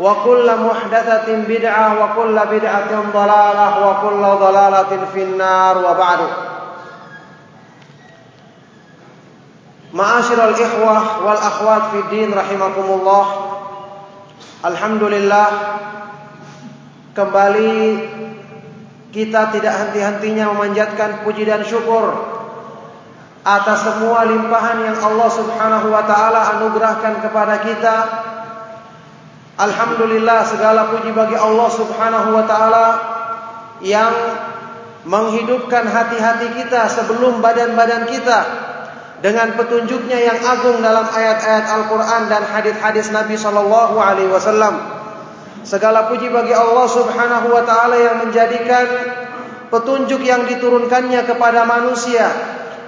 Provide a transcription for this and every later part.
وكل محدثة بدعة وكل بدعة ضلالة وكل ضلالة في النار وبعد Ma'asyiral ikhwah wal akhwat fi din rahimakumullah. Alhamdulillah kembali kita tidak henti-hentinya memanjatkan puji dan syukur atas semua limpahan yang Allah Subhanahu wa taala anugerahkan kepada kita. Alhamdulillah segala puji bagi Allah Subhanahu wa taala yang menghidupkan hati-hati kita sebelum badan-badan kita dengan petunjuknya yang agung dalam ayat-ayat Al-Quran dan hadis-hadis Nabi Sallallahu Alaihi Wasallam. Segala puji bagi Allah Subhanahu Wa Taala yang menjadikan petunjuk yang diturunkannya kepada manusia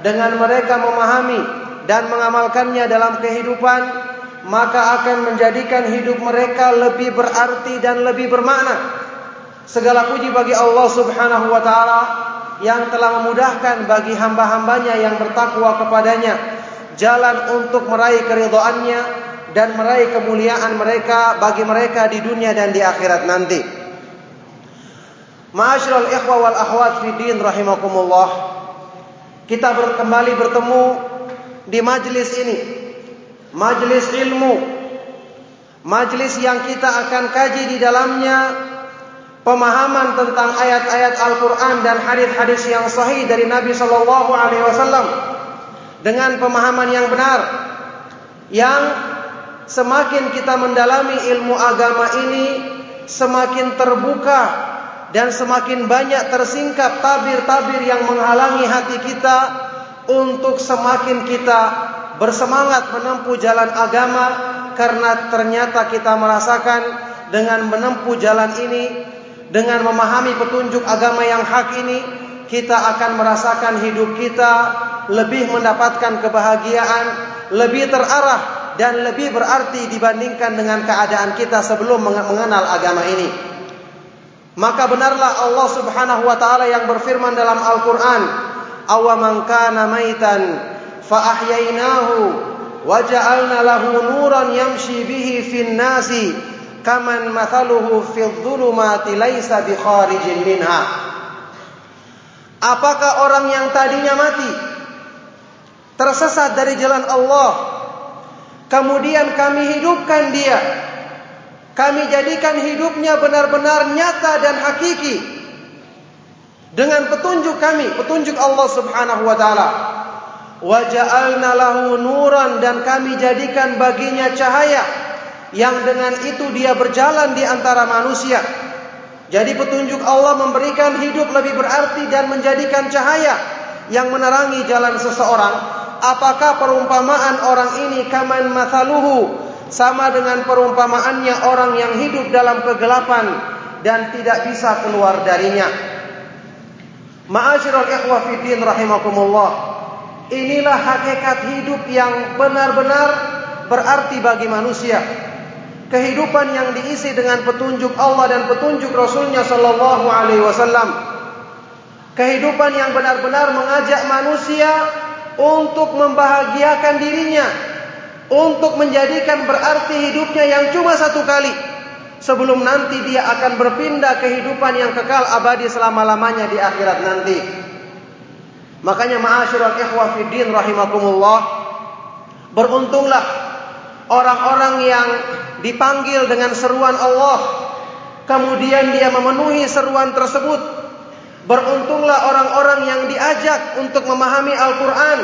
dengan mereka memahami dan mengamalkannya dalam kehidupan maka akan menjadikan hidup mereka lebih berarti dan lebih bermakna. Segala puji bagi Allah Subhanahu wa taala yang telah memudahkan bagi hamba-hambanya yang bertakwa kepadanya jalan untuk meraih keridhaannya dan meraih kemuliaan mereka bagi mereka di dunia dan di akhirat nanti. Ma'asyiral ikhwah wal akhwat fi din rahimakumullah. Kita kembali bertemu di majlis ini. Majlis ilmu. Majlis yang kita akan kaji di dalamnya pemahaman tentang ayat-ayat Al-Quran dan hadis-hadis yang sahih dari Nabi Shallallahu Alaihi Wasallam dengan pemahaman yang benar, yang semakin kita mendalami ilmu agama ini, semakin terbuka dan semakin banyak tersingkap tabir-tabir yang menghalangi hati kita untuk semakin kita bersemangat menempuh jalan agama karena ternyata kita merasakan dengan menempuh jalan ini dengan memahami petunjuk agama yang hak ini kita akan merasakan hidup kita lebih mendapatkan kebahagiaan, lebih terarah dan lebih berarti dibandingkan dengan keadaan kita sebelum mengenal agama ini. Maka benarlah Allah Subhanahu wa taala yang berfirman dalam Al-Qur'an, "Awaman kana maitan fa ahyainahu wa ja'alna lahu nuran yamshi bihi fin nasi." kaman mathaluhu fi dhulumati laisa apakah orang yang tadinya mati tersesat dari jalan Allah? Kemudian kami hidupkan dia. Kami jadikan hidupnya benar-benar nyata dan hakiki dengan petunjuk kami petunjuk Allah Subhanahu wa taala wa ja'alna lahu nuran dan kami jadikan baginya cahaya yang dengan itu dia berjalan di antara manusia. Jadi petunjuk Allah memberikan hidup lebih berarti dan menjadikan cahaya yang menerangi jalan seseorang. Apakah perumpamaan orang ini kaman mathaluhu sama dengan perumpamaannya orang yang hidup dalam kegelapan dan tidak bisa keluar darinya. Ma'asyiral ikhwah fiddin rahimakumullah. Inilah hakikat hidup yang benar-benar berarti bagi manusia. kehidupan yang diisi dengan petunjuk Allah dan petunjuk Rasulnya Sallallahu Alaihi Wasallam, kehidupan yang benar-benar mengajak manusia untuk membahagiakan dirinya, untuk menjadikan berarti hidupnya yang cuma satu kali, sebelum nanti dia akan berpindah kehidupan yang kekal abadi selama-lamanya di akhirat nanti. Makanya ma'asyiral ikhwah fiddin rahimakumullah, beruntunglah orang-orang yang dipanggil dengan seruan Allah, kemudian dia memenuhi seruan tersebut. Beruntunglah orang-orang yang diajak untuk memahami Al-Quran,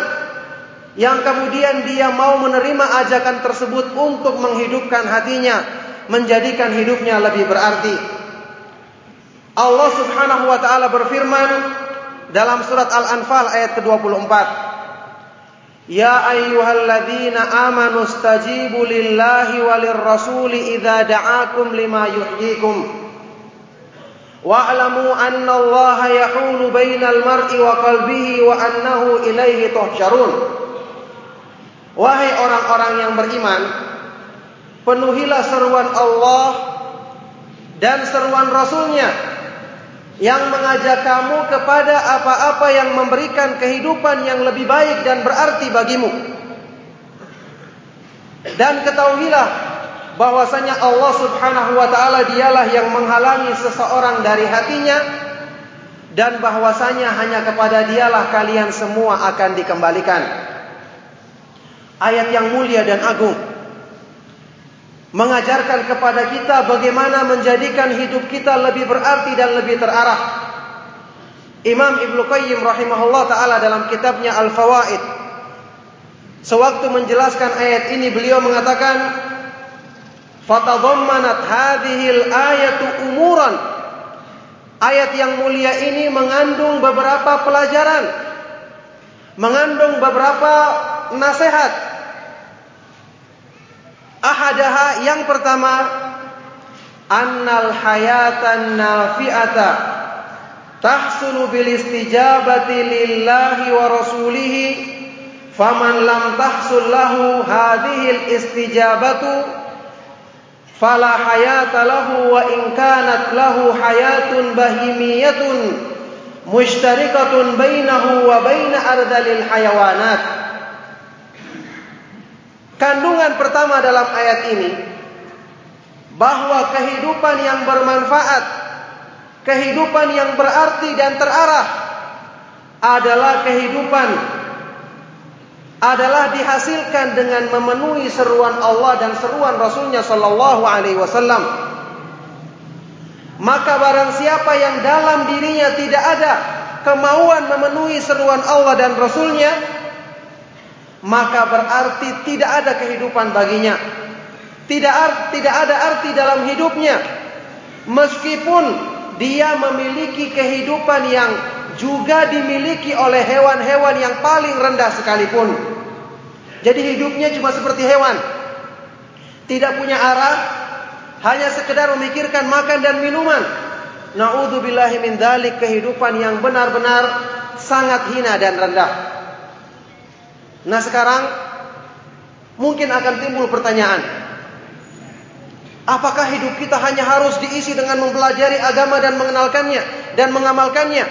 yang kemudian dia mau menerima ajakan tersebut untuk menghidupkan hatinya, menjadikan hidupnya lebih berarti. Allah Subhanahu wa taala berfirman dalam surat Al-Anfal ayat ke-24. Ya ayyuhalladzina amanu stajibu lillahi walir rasuli idza da'akum lima yuhyikum. Wa'lamu anna Allah yahulu bainal mar'i wa qalbihi wa annahu ilaihi tuhsyarun. Wahai orang-orang yang beriman penuhilah seruan Allah dan seruan Rasulnya yang mengajak kamu kepada apa-apa yang memberikan kehidupan yang lebih baik dan berarti bagimu. Dan ketahuilah bahwasanya Allah Subhanahu wa taala dialah yang menghalangi seseorang dari hatinya dan bahwasanya hanya kepada dialah kalian semua akan dikembalikan. Ayat yang mulia dan agung mengajarkan kepada kita bagaimana menjadikan hidup kita lebih berarti dan lebih terarah. Imam Ibnu Qayyim rahimahullah taala dalam kitabnya Al-Fawaid sewaktu menjelaskan ayat ini beliau mengatakan fatadhammanat hadhil ayatu umuran Ayat yang mulia ini mengandung beberapa pelajaran, mengandung beberapa nasihat Ahadaha yang pertama annal hayatan nafi'ata tahsulu bil istijabati lillahi wa rasulihi faman lam tahsul lahu hadhil istijabatu fala hayata lahu wa in kanat lahu hayatun bahimiyatun mushtarikatun bainahu wa bain ardalil hayawanat Kandungan pertama dalam ayat ini bahwa kehidupan yang bermanfaat, kehidupan yang berarti dan terarah adalah kehidupan adalah dihasilkan dengan memenuhi seruan Allah dan seruan Rasulnya Shallallahu Alaihi Wasallam. Maka barang siapa yang dalam dirinya tidak ada kemauan memenuhi seruan Allah dan Rasulnya, maka berarti tidak ada kehidupan baginya. Tidak tidak ada arti dalam hidupnya. Meskipun dia memiliki kehidupan yang juga dimiliki oleh hewan-hewan yang paling rendah sekalipun. Jadi hidupnya cuma seperti hewan. Tidak punya arah, hanya sekedar memikirkan makan dan minuman. Nauzubillahi min dzalik kehidupan yang benar-benar sangat hina dan rendah. Nah sekarang mungkin akan timbul pertanyaan. Apakah hidup kita hanya harus diisi dengan mempelajari agama dan mengenalkannya dan mengamalkannya?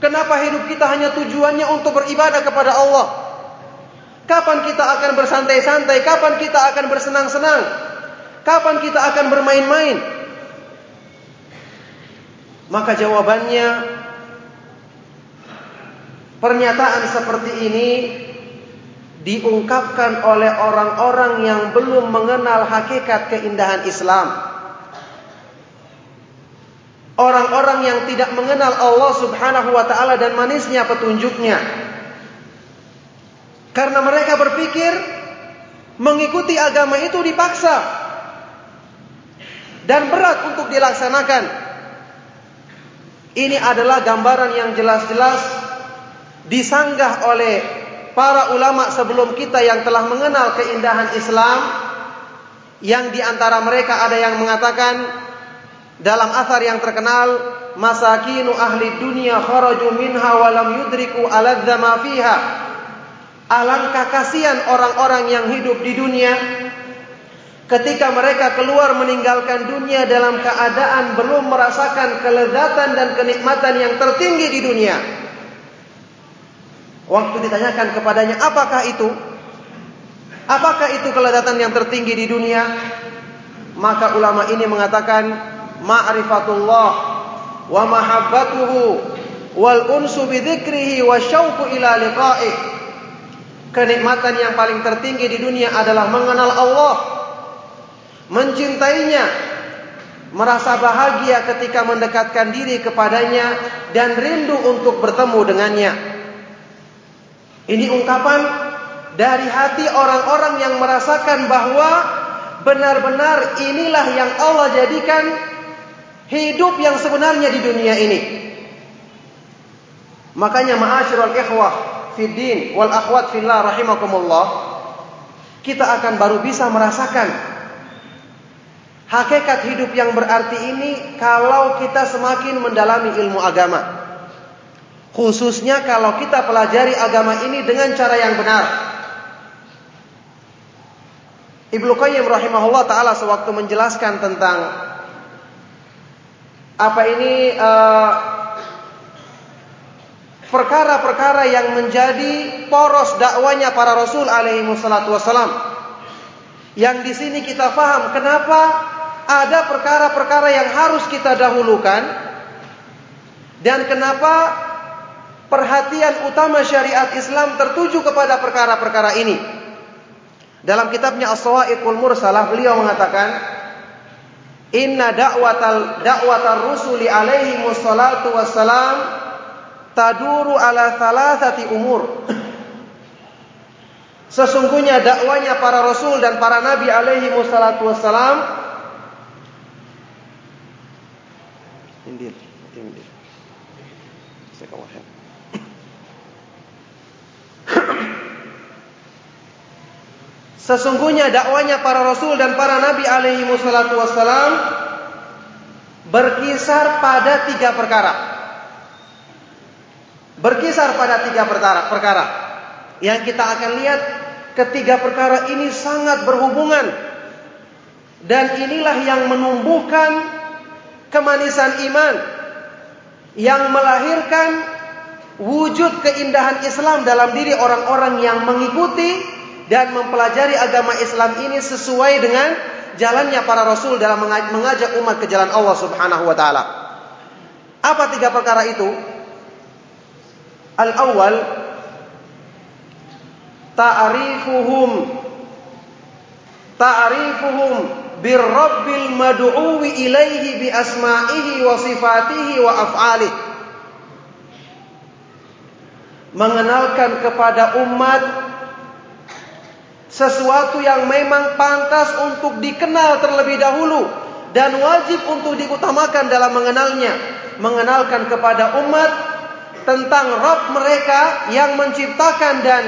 Kenapa hidup kita hanya tujuannya untuk beribadah kepada Allah? Kapan kita akan bersantai-santai? Kapan kita akan bersenang-senang? Kapan kita akan bermain-main? Maka jawabannya Pernyataan seperti ini diungkapkan oleh orang-orang yang belum mengenal hakikat keindahan Islam. Orang-orang yang tidak mengenal Allah Subhanahu wa taala dan manisnya petunjuknya. Karena mereka berpikir mengikuti agama itu dipaksa dan berat untuk dilaksanakan. Ini adalah gambaran yang jelas-jelas disanggah oleh para ulama sebelum kita yang telah mengenal keindahan Islam yang di antara mereka ada yang mengatakan dalam asar yang terkenal masakinu ahli dunia kharaju minha walam yudriku aladza ma fiha alangkah kasihan orang-orang yang hidup di dunia ketika mereka keluar meninggalkan dunia dalam keadaan belum merasakan kelezatan dan kenikmatan yang tertinggi di dunia. Waktu ditanyakan kepadanya, apakah itu? Apakah itu kelezatan yang tertinggi di dunia? Maka ulama ini mengatakan, ma'rifatullah wa mahabbatuhu wal unsu bidzikrihi wa syauqu ila liqa'ih. Kenikmatan yang paling tertinggi di dunia adalah mengenal Allah, mencintainya, merasa bahagia ketika mendekatkan diri kepadanya dan rindu untuk bertemu dengannya. Ini ungkapan dari hati orang-orang yang merasakan bahwa benar-benar inilah yang Allah jadikan hidup yang sebenarnya di dunia ini. Makanya ma'asyiral ikhwah fid din wal akhwat fillah rahimakumullah kita akan baru bisa merasakan hakikat hidup yang berarti ini kalau kita semakin mendalami ilmu agama. Khususnya kalau kita pelajari agama ini dengan cara yang benar. Ibnu Qayyim rahimahullah taala sewaktu menjelaskan tentang apa ini uh, perkara-perkara yang menjadi poros dakwanya para rasul alaihi wassalatu wassalam. Yang di sini kita faham kenapa ada perkara-perkara yang harus kita dahulukan dan kenapa perhatian utama syariat Islam tertuju kepada perkara-perkara ini. Dalam kitabnya As-Sawa'iqul Mursalah beliau mengatakan Inna da'watal da'watar rusuli alaihi wassalatu wassalam taduru ala thalathati umur. Sesungguhnya dakwanya para rasul dan para nabi alaihi wassalatu wassalam Sesungguhnya dakwanya para rasul dan para nabi alaihi wassalatu wassalam berkisar pada tiga perkara. Berkisar pada tiga perkara, perkara. Yang kita akan lihat ketiga perkara ini sangat berhubungan. Dan inilah yang menumbuhkan kemanisan iman. Yang melahirkan wujud keindahan Islam dalam diri orang-orang yang mengikuti dan mempelajari agama Islam ini sesuai dengan jalannya para rasul dalam mengajak umat ke jalan Allah Subhanahu wa taala. Apa tiga perkara itu? Al-awwal ta'rifuhum ta'rifuhum birrabbil mad'uwi ilaihi bi asma'ihi wa sifatihi wa af'alihi mengenalkan kepada umat sesuatu yang memang pantas untuk dikenal terlebih dahulu dan wajib untuk diutamakan dalam mengenalnya. Mengenalkan kepada umat tentang Rob mereka yang menciptakan dan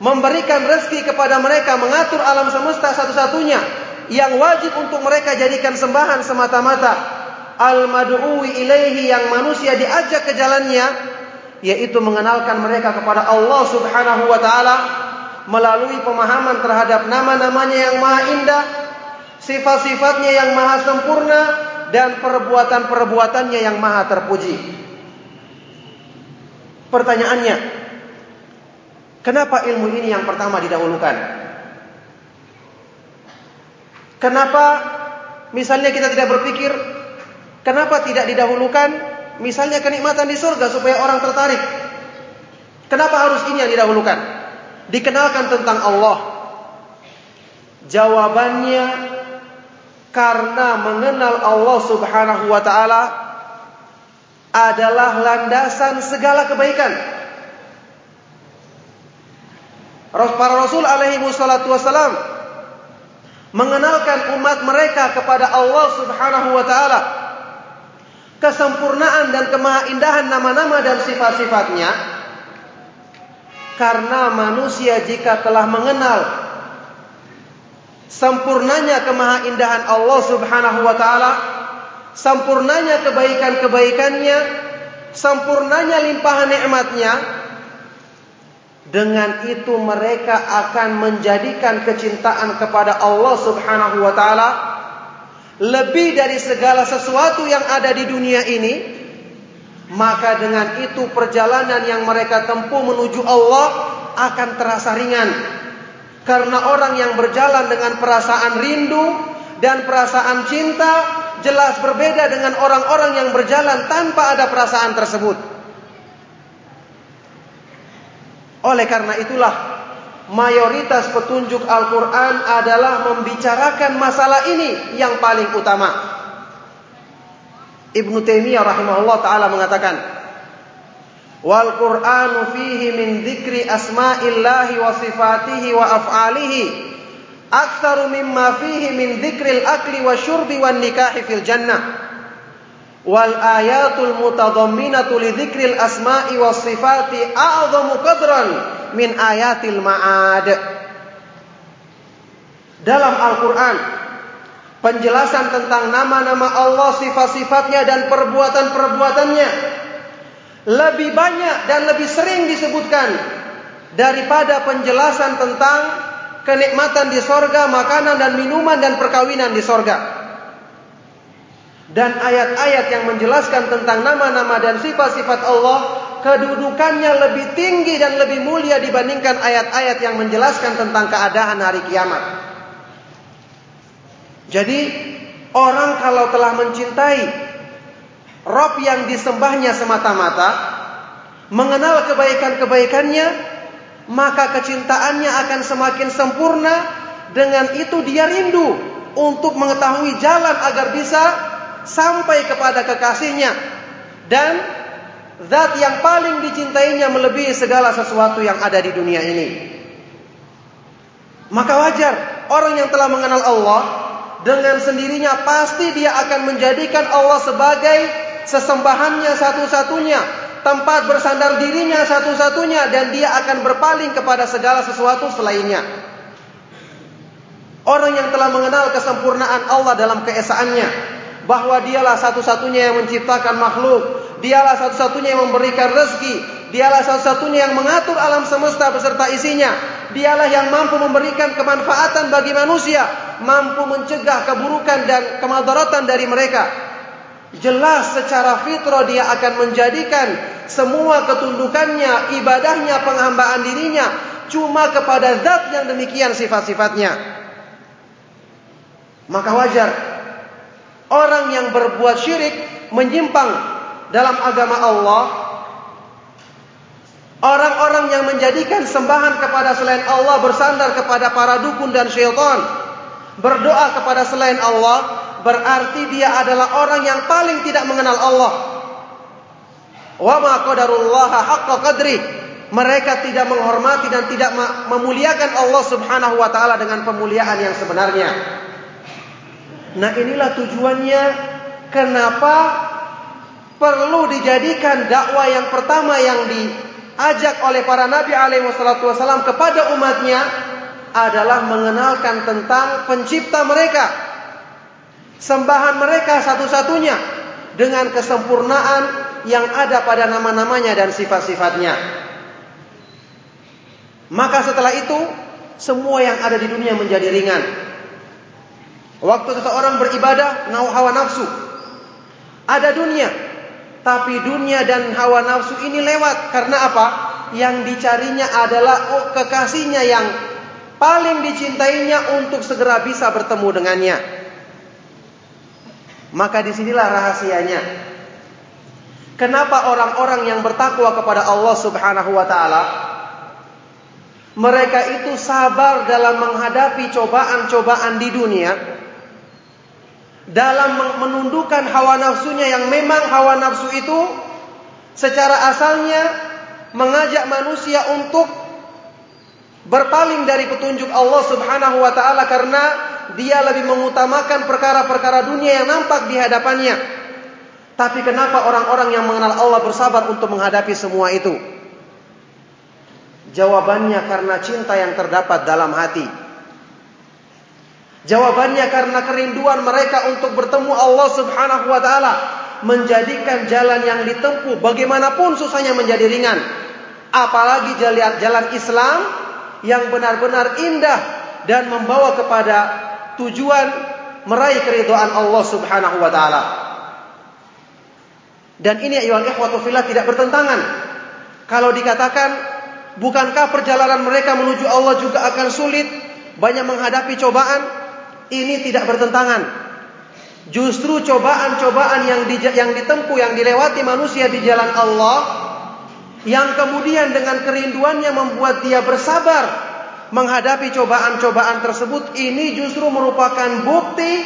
memberikan rezeki kepada mereka, mengatur alam semesta satu-satunya yang wajib untuk mereka jadikan sembahan semata-mata. Al-mad'uwi ilaihi yang manusia diajak ke jalannya yaitu mengenalkan mereka kepada Allah Subhanahu wa taala melalui pemahaman terhadap nama-namanya yang maha indah, sifat-sifatnya yang maha sempurna dan perbuatan-perbuatannya yang maha terpuji. Pertanyaannya, kenapa ilmu ini yang pertama didahulukan? Kenapa misalnya kita tidak berpikir, kenapa tidak didahulukan misalnya kenikmatan di surga supaya orang tertarik? Kenapa harus ini yang didahulukan? Dikenalkan tentang Allah. Jawabannya karena mengenal Allah Subhanahu wa taala adalah landasan segala kebaikan. Para Rasul alaihi wassalatu wassalam mengenalkan umat mereka kepada Allah Subhanahu wa taala. Kesempurnaan dan kemahaindahan nama-nama dan sifat-sifatnya karena manusia jika telah mengenal sempurnanya kemahaindahan Allah Subhanahu wa taala sempurnanya kebaikan-kebaikannya, sempurnanya limpahan nikmatnya, Dengan itu mereka akan menjadikan kecintaan kepada Allah Subhanahu wa taala lebih dari segala sesuatu yang ada di dunia ini. Maka dengan itu perjalanan yang mereka tempuh menuju Allah akan terasa ringan. Karena orang yang berjalan dengan perasaan rindu dan perasaan cinta jelas berbeda dengan orang-orang yang berjalan tanpa ada perasaan tersebut. Oleh karena itulah mayoritas petunjuk Al-Quran adalah membicarakan masalah ini yang paling utama. Ibnu Taimiyah rahimahullah taala mengatakan, "Wal Qur'anu fihi min dzikri asma'illahi wa sifatihi wa af'alihi aktsaru mimma fihi min dzikril akli wa syurbi wan nikahi fil jannah." wal ayatul mutadamminatu li dzikril asma'i was sifati a'zamu qadran min ayatil ma'ad dalam Al-Qur'an penjelasan tentang nama-nama Allah sifat-sifatnya dan perbuatan-perbuatannya lebih banyak dan lebih sering disebutkan daripada penjelasan tentang kenikmatan di sorga, makanan dan minuman dan perkawinan di sorga dan ayat-ayat yang menjelaskan tentang nama-nama dan sifat-sifat Allah kedudukannya lebih tinggi dan lebih mulia dibandingkan ayat-ayat yang menjelaskan tentang keadaan hari kiamat. Jadi orang kalau telah mencintai Rob yang disembahnya semata-mata, mengenal kebaikan-kebaikannya, maka kecintaannya akan semakin sempurna. Dengan itu dia rindu untuk mengetahui jalan agar bisa sampai kepada kekasihnya dan zat yang paling dicintainya melebihi segala sesuatu yang ada di dunia ini. Maka wajar orang yang telah mengenal Allah dengan sendirinya pasti dia akan menjadikan Allah sebagai sesembahannya satu-satunya, tempat bersandar dirinya satu-satunya dan dia akan berpaling kepada segala sesuatu selainnya. Orang yang telah mengenal kesempurnaan Allah dalam keesaannya, bahwa dialah satu-satunya yang menciptakan makhluk, dialah satu-satunya yang memberikan rezeki, dialah satu-satunya yang mengatur alam semesta beserta isinya, dialah yang mampu memberikan kemanfaatan bagi manusia, mampu mencegah keburukan dan kemadaratan dari mereka. Jelas secara fitrah dia akan menjadikan semua ketundukannya, ibadahnya, penghambaan dirinya cuma kepada zat yang demikian sifat-sifatnya. Maka wajar Orang yang berbuat syirik menyimpang dalam agama Allah. Orang-orang yang menjadikan sembahan kepada selain Allah bersandar kepada para dukun dan syaitan. Berdoa kepada selain Allah berarti dia adalah orang yang paling tidak mengenal Allah. Wa ma qadarullah haqqa qadri. Mereka tidak menghormati dan tidak memuliakan Allah Subhanahu wa taala dengan pemuliaan yang sebenarnya. Nah inilah tujuannya kenapa perlu dijadikan dakwah yang pertama yang diajak oleh para nabi alaihi wasallam kepada umatnya adalah mengenalkan tentang pencipta mereka. Sembahan mereka satu-satunya dengan kesempurnaan yang ada pada nama-namanya dan sifat-sifatnya. Maka setelah itu semua yang ada di dunia menjadi ringan. Waktu seseorang beribadah, hawa nafsu. Ada dunia. Tapi dunia dan hawa nafsu ini lewat. Karena apa? Yang dicarinya adalah oh, kekasihnya yang paling dicintainya untuk segera bisa bertemu dengannya. Maka di sinilah rahasianya. Kenapa orang-orang yang bertakwa kepada Allah Subhanahu wa taala mereka itu sabar dalam menghadapi cobaan-cobaan di dunia dalam menundukkan hawa nafsunya yang memang hawa nafsu itu secara asalnya mengajak manusia untuk berpaling dari petunjuk Allah Subhanahu wa taala karena dia lebih mengutamakan perkara-perkara dunia yang nampak di hadapannya. Tapi kenapa orang-orang yang mengenal Allah bersabar untuk menghadapi semua itu? Jawabannya karena cinta yang terdapat dalam hati. Jawabannya karena kerinduan mereka untuk bertemu Allah Subhanahu wa taala menjadikan jalan yang ditempuh bagaimanapun susahnya menjadi ringan. Apalagi jalan, jalan Islam yang benar-benar indah dan membawa kepada tujuan meraih keridhaan Allah Subhanahu wa taala. Dan ini ayuhal ikhwatu fillah tidak bertentangan. Kalau dikatakan bukankah perjalanan mereka menuju Allah juga akan sulit, banyak menghadapi cobaan, ini tidak bertentangan. Justru cobaan-cobaan yang di, yang ditempuh, yang dilewati manusia di jalan Allah, yang kemudian dengan kerinduannya membuat dia bersabar menghadapi cobaan-cobaan tersebut, ini justru merupakan bukti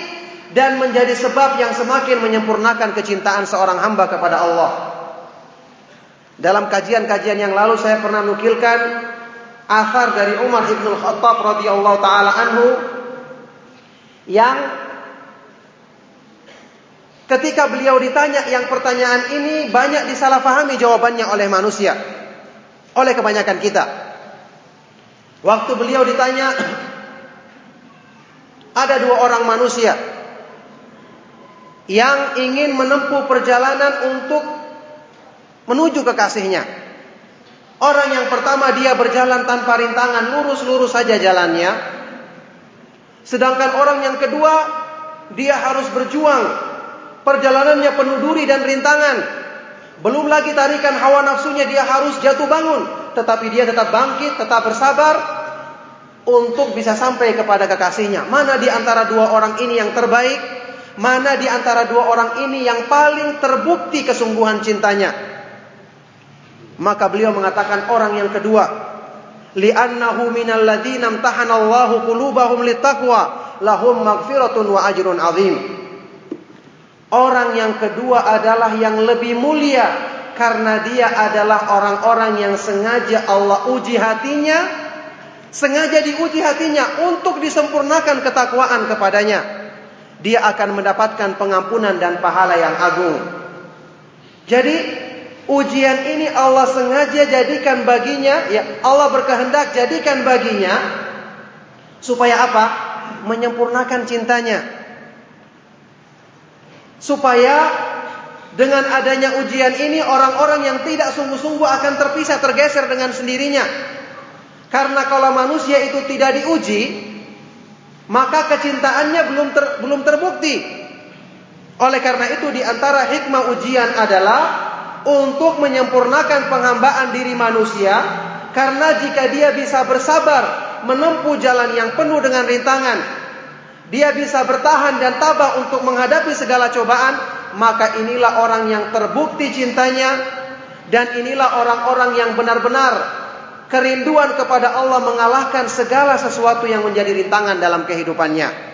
dan menjadi sebab yang semakin menyempurnakan kecintaan seorang hamba kepada Allah. Dalam kajian-kajian yang lalu saya pernah nukilkan asar dari Umar bin Khattab radhiyallahu taala anhu yang ketika beliau ditanya yang pertanyaan ini banyak disalahfahami jawabannya oleh manusia oleh kebanyakan kita. Waktu beliau ditanya ada dua orang manusia yang ingin menempuh perjalanan untuk menuju kekasihnya. Orang yang pertama dia berjalan tanpa rintangan, lurus-lurus saja jalannya. Sedangkan orang yang kedua dia harus berjuang. Perjalanannya penuh duri dan rintangan. Belum lagi tarikan hawa nafsunya dia harus jatuh bangun, tetapi dia tetap bangkit, tetap bersabar untuk bisa sampai kepada kekasihnya. Mana di antara dua orang ini yang terbaik? Mana di antara dua orang ini yang paling terbukti kesungguhan cintanya? Maka beliau mengatakan orang yang kedua. Li'annahu minal ladzina imtahana Allahu qulubahum littaqwa lahum maghfiratun wa ajrun azim. Orang yang kedua adalah yang lebih mulia karena dia adalah orang-orang yang sengaja Allah uji hatinya, sengaja diuji hatinya untuk disempurnakan ketakwaan kepadanya dia akan mendapatkan pengampunan dan pahala yang agung. Jadi ujian ini Allah sengaja jadikan baginya, ya Allah berkehendak jadikan baginya supaya apa? Menyempurnakan cintanya. Supaya dengan adanya ujian ini orang-orang yang tidak sungguh-sungguh akan terpisah tergeser dengan sendirinya. Karena kalau manusia itu tidak diuji, maka kecintaannya belum ter, belum terbukti. Oleh karena itu di antara hikmah ujian adalah untuk menyempurnakan penghambaan diri manusia karena jika dia bisa bersabar menempuh jalan yang penuh dengan rintangan, dia bisa bertahan dan tabah untuk menghadapi segala cobaan, maka inilah orang yang terbukti cintanya dan inilah orang-orang yang benar-benar kerinduan kepada Allah mengalahkan segala sesuatu yang menjadi rintangan dalam kehidupannya.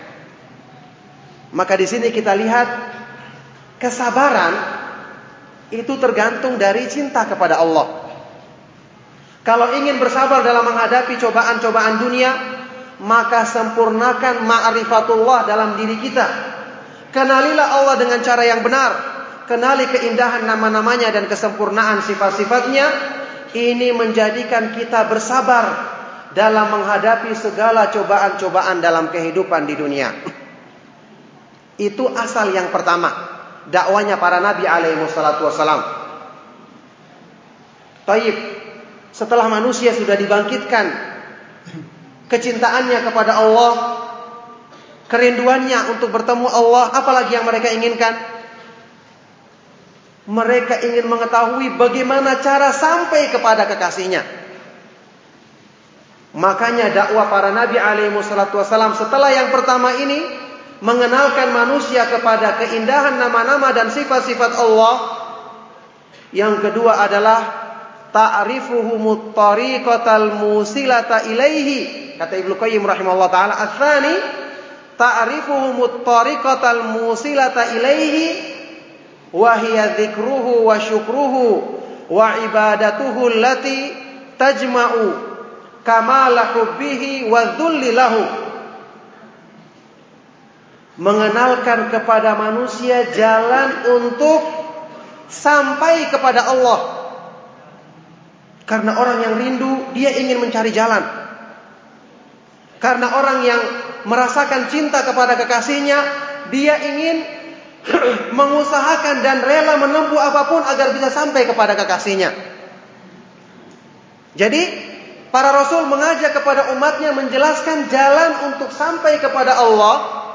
Maka di sini kita lihat kesabaran itu tergantung dari cinta kepada Allah. Kalau ingin bersabar dalam menghadapi cobaan-cobaan dunia, maka sempurnakan ma'rifatullah dalam diri kita. Kenalilah Allah dengan cara yang benar. Kenali keindahan nama-namanya dan kesempurnaan sifat-sifatnya ini menjadikan kita bersabar dalam menghadapi segala cobaan-cobaan dalam kehidupan di dunia. Itu asal yang pertama. Dakwanya para nabi alaihi wassalatu wassalam. Taib. Setelah manusia sudah dibangkitkan kecintaannya kepada Allah, kerinduannya untuk bertemu Allah, apalagi yang mereka inginkan? Mereka ingin mengetahui bagaimana cara sampai kepada kekasihnya. Makanya dakwah para nabi alaihi wasallam setelah yang pertama ini mengenalkan manusia kepada keindahan nama-nama dan sifat-sifat Allah. Yang kedua adalah ta'rifuhum tariqatal musilata ilaihi. Kata Ibnu Qayyim rahimahullah taala, "Ats-tsani ta'rifuhum tariqatal musilata ilaihi Wahia dzikruhu wa syukruhu wa ibadatuhu allati tajma'u kamala hubbihi wa dhulli lahu mengenalkan kepada manusia jalan untuk sampai kepada Allah karena orang yang rindu dia ingin mencari jalan karena orang yang merasakan cinta kepada kekasihnya dia ingin mengusahakan dan rela menempuh apa pun agar bisa sampai kepada kekasihnya. Jadi para rasul mengajak kepada umatnya menjelaskan jalan untuk sampai kepada Allah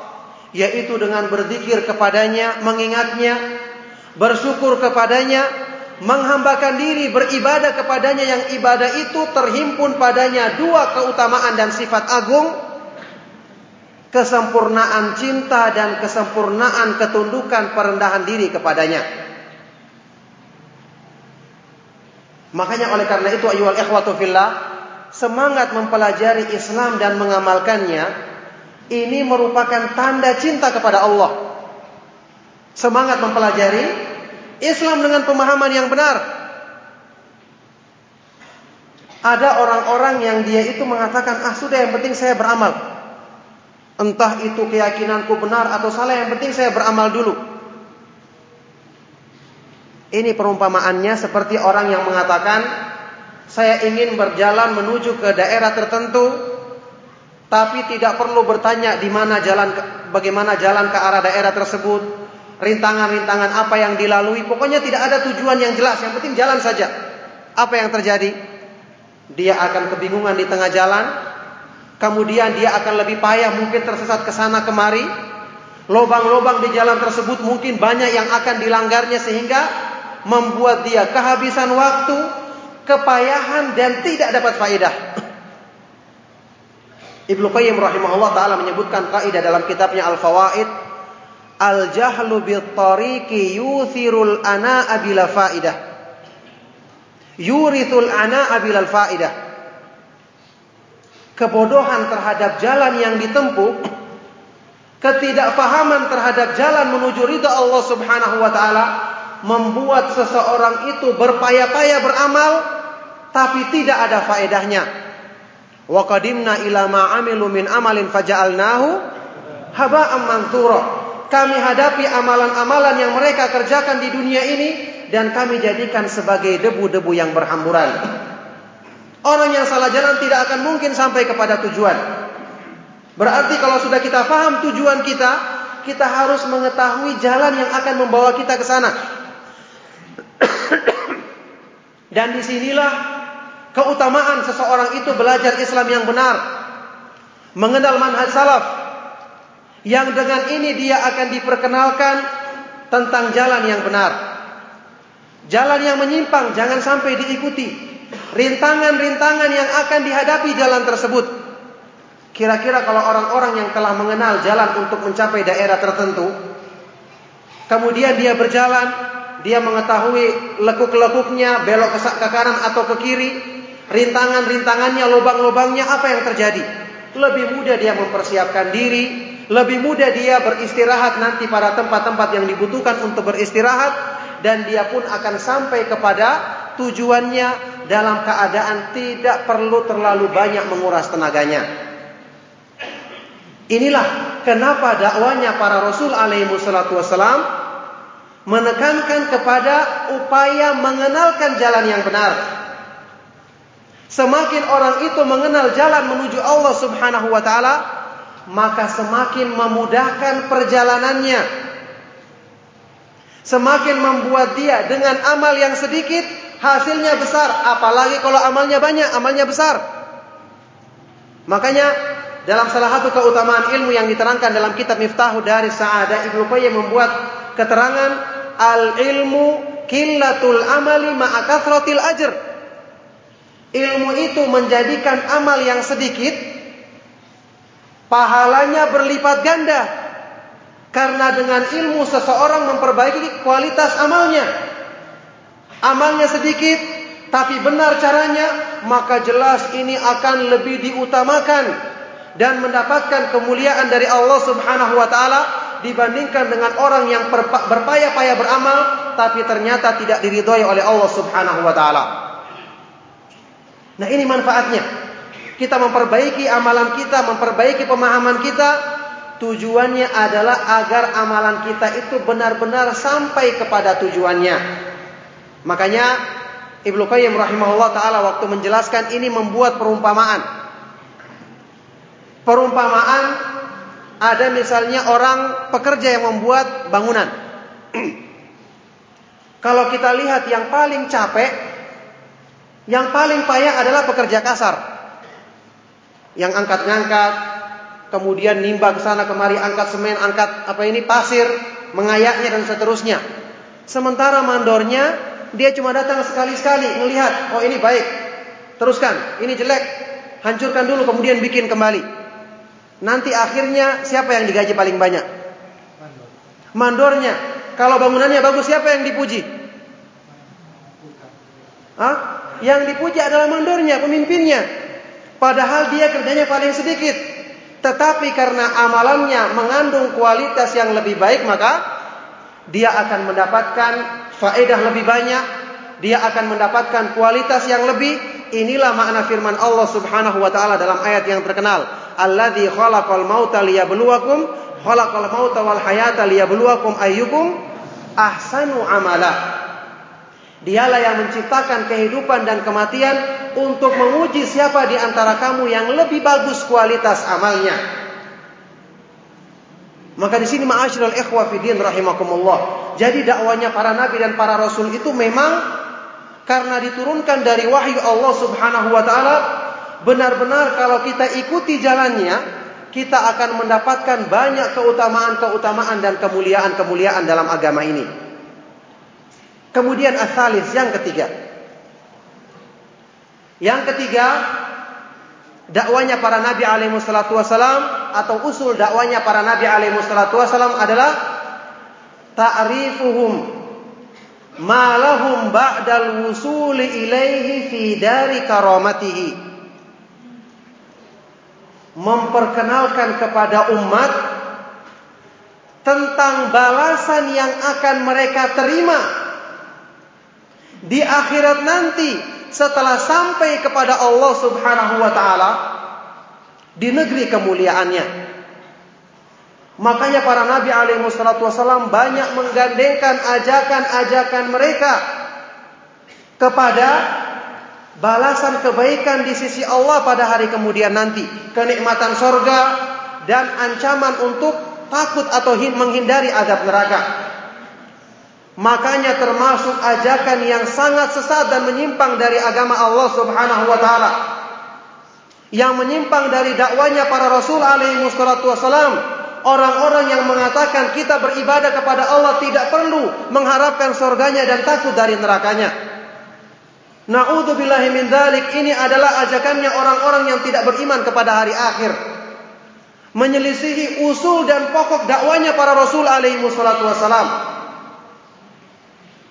yaitu dengan berzikir kepadanya, mengingatnya, bersyukur kepadanya, menghambakan diri beribadah kepadanya yang ibadah itu terhimpun padanya dua keutamaan dan sifat agung kesempurnaan cinta dan kesempurnaan ketundukan perendahan diri kepadanya. Makanya oleh karena itu ayyuhal ikhwatu fillah, semangat mempelajari Islam dan mengamalkannya ini merupakan tanda cinta kepada Allah. Semangat mempelajari Islam dengan pemahaman yang benar. Ada orang-orang yang dia itu mengatakan, "Ah, sudah yang penting saya beramal." Entah itu keyakinanku benar atau salah, yang penting saya beramal dulu. Ini perumpamaannya seperti orang yang mengatakan, saya ingin berjalan menuju ke daerah tertentu, tapi tidak perlu bertanya di mana jalan, bagaimana jalan ke arah daerah tersebut, rintangan-rintangan apa yang dilalui, pokoknya tidak ada tujuan yang jelas, yang penting jalan saja. Apa yang terjadi? Dia akan kebingungan di tengah jalan, Kemudian dia akan lebih payah mungkin tersesat ke sana kemari. Lobang-lobang di jalan tersebut mungkin banyak yang akan dilanggarnya sehingga membuat dia kehabisan waktu, kepayahan dan tidak dapat faedah. Ibnu Qayyim rahimahullah taala menyebutkan kaidah dalam kitabnya Al-Fawaid, al-jahlu bit tariqi yuthirul ana'a bila faidah. Yurithul ana'a bila faidah kebodohan terhadap jalan yang ditempuh, ketidakfahaman terhadap jalan menuju ridha Allah Subhanahu wa taala membuat seseorang itu berpaya-paya beramal tapi tidak ada faedahnya. Wa qadimna ila ma amilu min amalin faja'alnahu haba'an manthura. Kami hadapi amalan-amalan yang mereka kerjakan di dunia ini dan kami jadikan sebagai debu-debu yang berhamburan. Orang yang salah jalan tidak akan mungkin sampai kepada tujuan. Berarti kalau sudah kita paham tujuan kita, kita harus mengetahui jalan yang akan membawa kita ke sana. Dan di sinilah keutamaan seseorang itu belajar Islam yang benar. Mengenal manhaj salaf. Yang dengan ini dia akan diperkenalkan tentang jalan yang benar. Jalan yang menyimpang jangan sampai diikuti rintangan-rintangan yang akan dihadapi jalan tersebut. Kira-kira kalau orang-orang yang telah mengenal jalan untuk mencapai daerah tertentu, kemudian dia berjalan, dia mengetahui lekuk-lekuknya, belok ke kanan atau ke kiri, rintangan-rintangannya, lubang-lubangnya, apa yang terjadi? Lebih mudah dia mempersiapkan diri, lebih mudah dia beristirahat nanti pada tempat-tempat yang dibutuhkan untuk beristirahat, dan dia pun akan sampai kepada tujuannya dalam keadaan tidak perlu terlalu banyak menguras tenaganya. Inilah kenapa dakwanya para Rasul alaihi wassalatu wassalam menekankan kepada upaya mengenalkan jalan yang benar. Semakin orang itu mengenal jalan menuju Allah Subhanahu wa taala, maka semakin memudahkan perjalanannya. Semakin membuat dia dengan amal yang sedikit hasilnya besar, apalagi kalau amalnya banyak, amalnya besar. Makanya dalam salah satu keutamaan ilmu yang diterangkan dalam kitab Miftahu dari Sa'adah Ibnu Qayyim membuat keterangan al ilmu killatul amali ma'a kathratil ajr. Ilmu itu menjadikan amal yang sedikit pahalanya berlipat ganda. Karena dengan ilmu seseorang memperbaiki kualitas amalnya amalnya sedikit tapi benar caranya, maka jelas ini akan lebih diutamakan dan mendapatkan kemuliaan dari Allah Subhanahu wa taala dibandingkan dengan orang yang berpaya-paya beramal tapi ternyata tidak diridhoi oleh Allah Subhanahu wa taala. Nah, ini manfaatnya. Kita memperbaiki amalan kita, memperbaiki pemahaman kita, tujuannya adalah agar amalan kita itu benar-benar sampai kepada tujuannya. Makanya Ibnu Qayyim rahimahullah taala waktu menjelaskan ini membuat perumpamaan. Perumpamaan ada misalnya orang pekerja yang membuat bangunan. Kalau kita lihat yang paling capek Yang paling payah adalah pekerja kasar. Yang angkat-ngangkat, kemudian nimba ke sana kemari, angkat semen, angkat apa ini pasir, mengayaknya dan seterusnya. Sementara mandornya dia cuma datang sekali-sekali melihat, oh ini baik, teruskan, ini jelek, hancurkan dulu kemudian bikin kembali. Nanti akhirnya siapa yang digaji paling banyak? Mandornya. Kalau bangunannya bagus siapa yang dipuji? Hah? Yang dipuji adalah mandornya, pemimpinnya. Padahal dia kerjanya paling sedikit. Tetapi karena amalannya mengandung kualitas yang lebih baik maka dia akan mendapatkan faedah lebih banyak, dia akan mendapatkan kualitas yang lebih. Inilah makna firman Allah Subhanahu wa taala dalam ayat yang terkenal, "Alladzi khalaqal mauta liyabluwakum, khalaqal mauta wal hayata liyabluwakum ayyukum ahsanu amala." Dialah yang menciptakan kehidupan dan kematian untuk menguji siapa di antara kamu yang lebih bagus kualitas amalnya. Maka di sini ma'asyiral ikhwah fidin rahimakumullah. Jadi dakwanya para nabi dan para rasul itu memang karena diturunkan dari wahyu Allah Subhanahu wa taala benar-benar kalau kita ikuti jalannya kita akan mendapatkan banyak keutamaan-keutamaan dan kemuliaan-kemuliaan dalam agama ini. Kemudian asalis yang ketiga. Yang ketiga, dakwanya para nabi alaihi wassalatu wassalam atau usul dakwanya para nabi alaihi wassalatu wassalam adalah ta'rifuhum ma lahum ba'dal wusuli ilaihi fi dari karamatihi. Memperkenalkan kepada umat tentang balasan yang akan mereka terima di akhirat nanti setelah sampai kepada Allah Subhanahu wa taala di negeri kemuliaannya. Makanya para nabi alaihi wasallam banyak menggandengkan ajakan-ajakan mereka kepada balasan kebaikan di sisi Allah pada hari kemudian nanti, kenikmatan sorga dan ancaman untuk takut atau menghindari adab neraka. Makanya termasuk ajakan yang sangat sesat dan menyimpang dari agama Allah Subhanahu wa taala. Yang menyimpang dari dakwanya para rasul alaihi wassalatu wassalam. Orang-orang yang mengatakan kita beribadah kepada Allah tidak perlu mengharapkan surganya dan takut dari nerakanya. Na'udzubillahi min dzalik. Ini adalah ajakannya orang-orang yang tidak beriman kepada hari akhir. Menyelisihi usul dan pokok dakwanya para rasul alaihi wassalatu wassalam.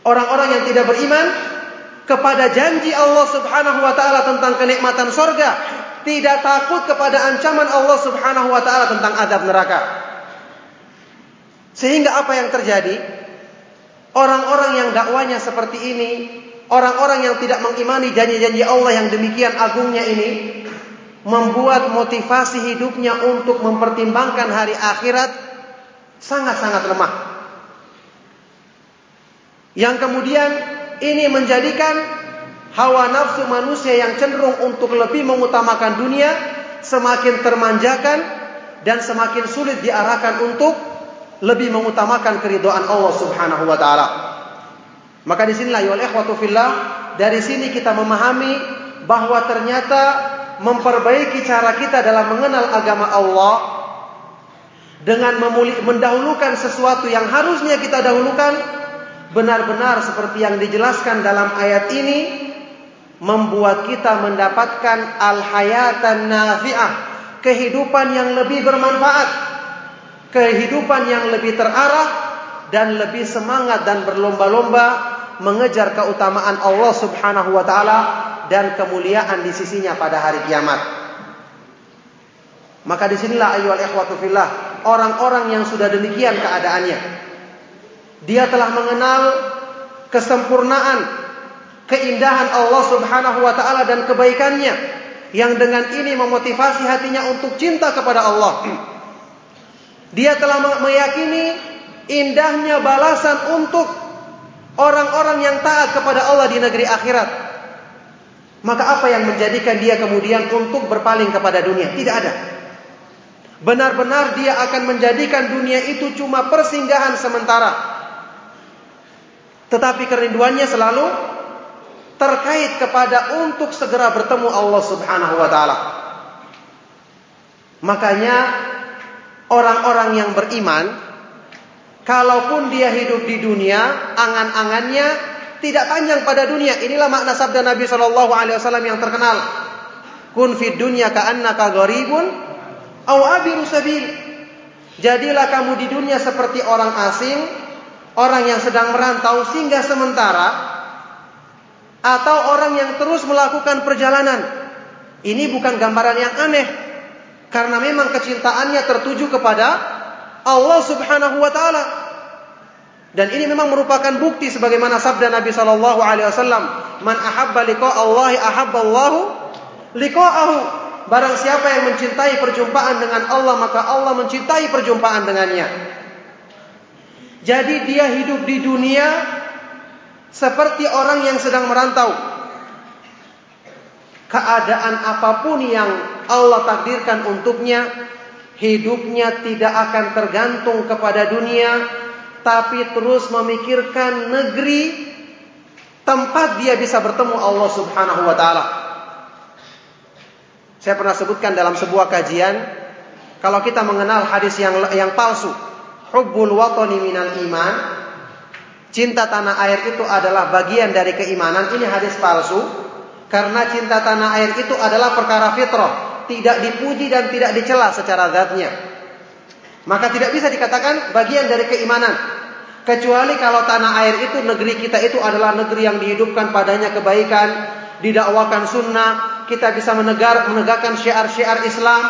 Orang-orang yang tidak beriman kepada janji Allah Subhanahu wa taala tentang kenikmatan sorga, tidak takut kepada ancaman Allah Subhanahu wa taala tentang adab neraka. Sehingga apa yang terjadi? Orang-orang yang dakwanya seperti ini, orang-orang yang tidak mengimani janji-janji Allah yang demikian agungnya ini, membuat motivasi hidupnya untuk mempertimbangkan hari akhirat sangat-sangat lemah. Yang kemudian ini menjadikan hawa nafsu manusia yang cenderung untuk lebih mengutamakan dunia semakin termanjakan dan semakin sulit diarahkan untuk lebih mengutamakan keridhaan Allah Subhanahu wa taala. Maka di sinilah ya ikhwatu fillah, dari sini kita memahami bahwa ternyata memperbaiki cara kita dalam mengenal agama Allah dengan mendahulukan sesuatu yang harusnya kita dahulukan benar-benar seperti yang dijelaskan dalam ayat ini membuat kita mendapatkan al-hayatan nafi'ah, kehidupan yang lebih bermanfaat, kehidupan yang lebih terarah dan lebih semangat dan berlomba-lomba mengejar keutamaan Allah Subhanahu wa taala dan kemuliaan di sisinya pada hari kiamat. Maka di sinilah ayyuhal ikhwatu fillah, orang-orang yang sudah demikian keadaannya, dia telah mengenal kesempurnaan, keindahan Allah Subhanahu wa taala dan kebaikannya yang dengan ini memotivasi hatinya untuk cinta kepada Allah. Dia telah meyakini indahnya balasan untuk orang-orang yang taat kepada Allah di negeri akhirat. Maka apa yang menjadikan dia kemudian untuk berpaling kepada dunia? Tidak ada. Benar-benar dia akan menjadikan dunia itu cuma persinggahan sementara tetapi kerinduannya selalu terkait kepada untuk segera bertemu Allah Subhanahu wa taala. Makanya orang-orang yang beriman kalaupun dia hidup di dunia, angan-angannya tidak panjang pada dunia. Inilah makna sabda Nabi Shallallahu alaihi wasallam yang terkenal. Kun fid dunya ka'annaka gharibun aw abiru sabil. Jadilah kamu di dunia seperti orang asing, orang yang sedang merantau singgah sementara atau orang yang terus melakukan perjalanan. Ini bukan gambaran yang aneh karena memang kecintaannya tertuju kepada Allah Subhanahu wa taala. Dan ini memang merupakan bukti sebagaimana sabda Nabi sallallahu alaihi wasallam, "Man ahabba liqa Allah ahabba Allah liqa'ahu." Barang siapa yang mencintai perjumpaan dengan Allah, maka Allah mencintai perjumpaan dengannya. Jadi dia hidup di dunia seperti orang yang sedang merantau. Keadaan apa pun yang Allah takdirkan untuknya, hidupnya tidak akan tergantung kepada dunia, tapi terus memikirkan negeri tempat dia bisa bertemu Allah Subhanahu wa taala. Saya pernah sebutkan dalam sebuah kajian, kalau kita mengenal hadis yang yang palsu, hubbul watani minal iman, cinta tanah air itu adalah bagian dari keimanan. Ini hadis palsu karena cinta tanah air itu adalah perkara fitrah, tidak dipuji dan tidak dicela secara zatnya. Maka tidak bisa dikatakan bagian dari keimanan. Kecuali kalau tanah air itu negeri kita itu adalah negeri yang dihidupkan padanya kebaikan, didakwakan sunnah, kita bisa menegar, menegakkan syiar-syiar Islam.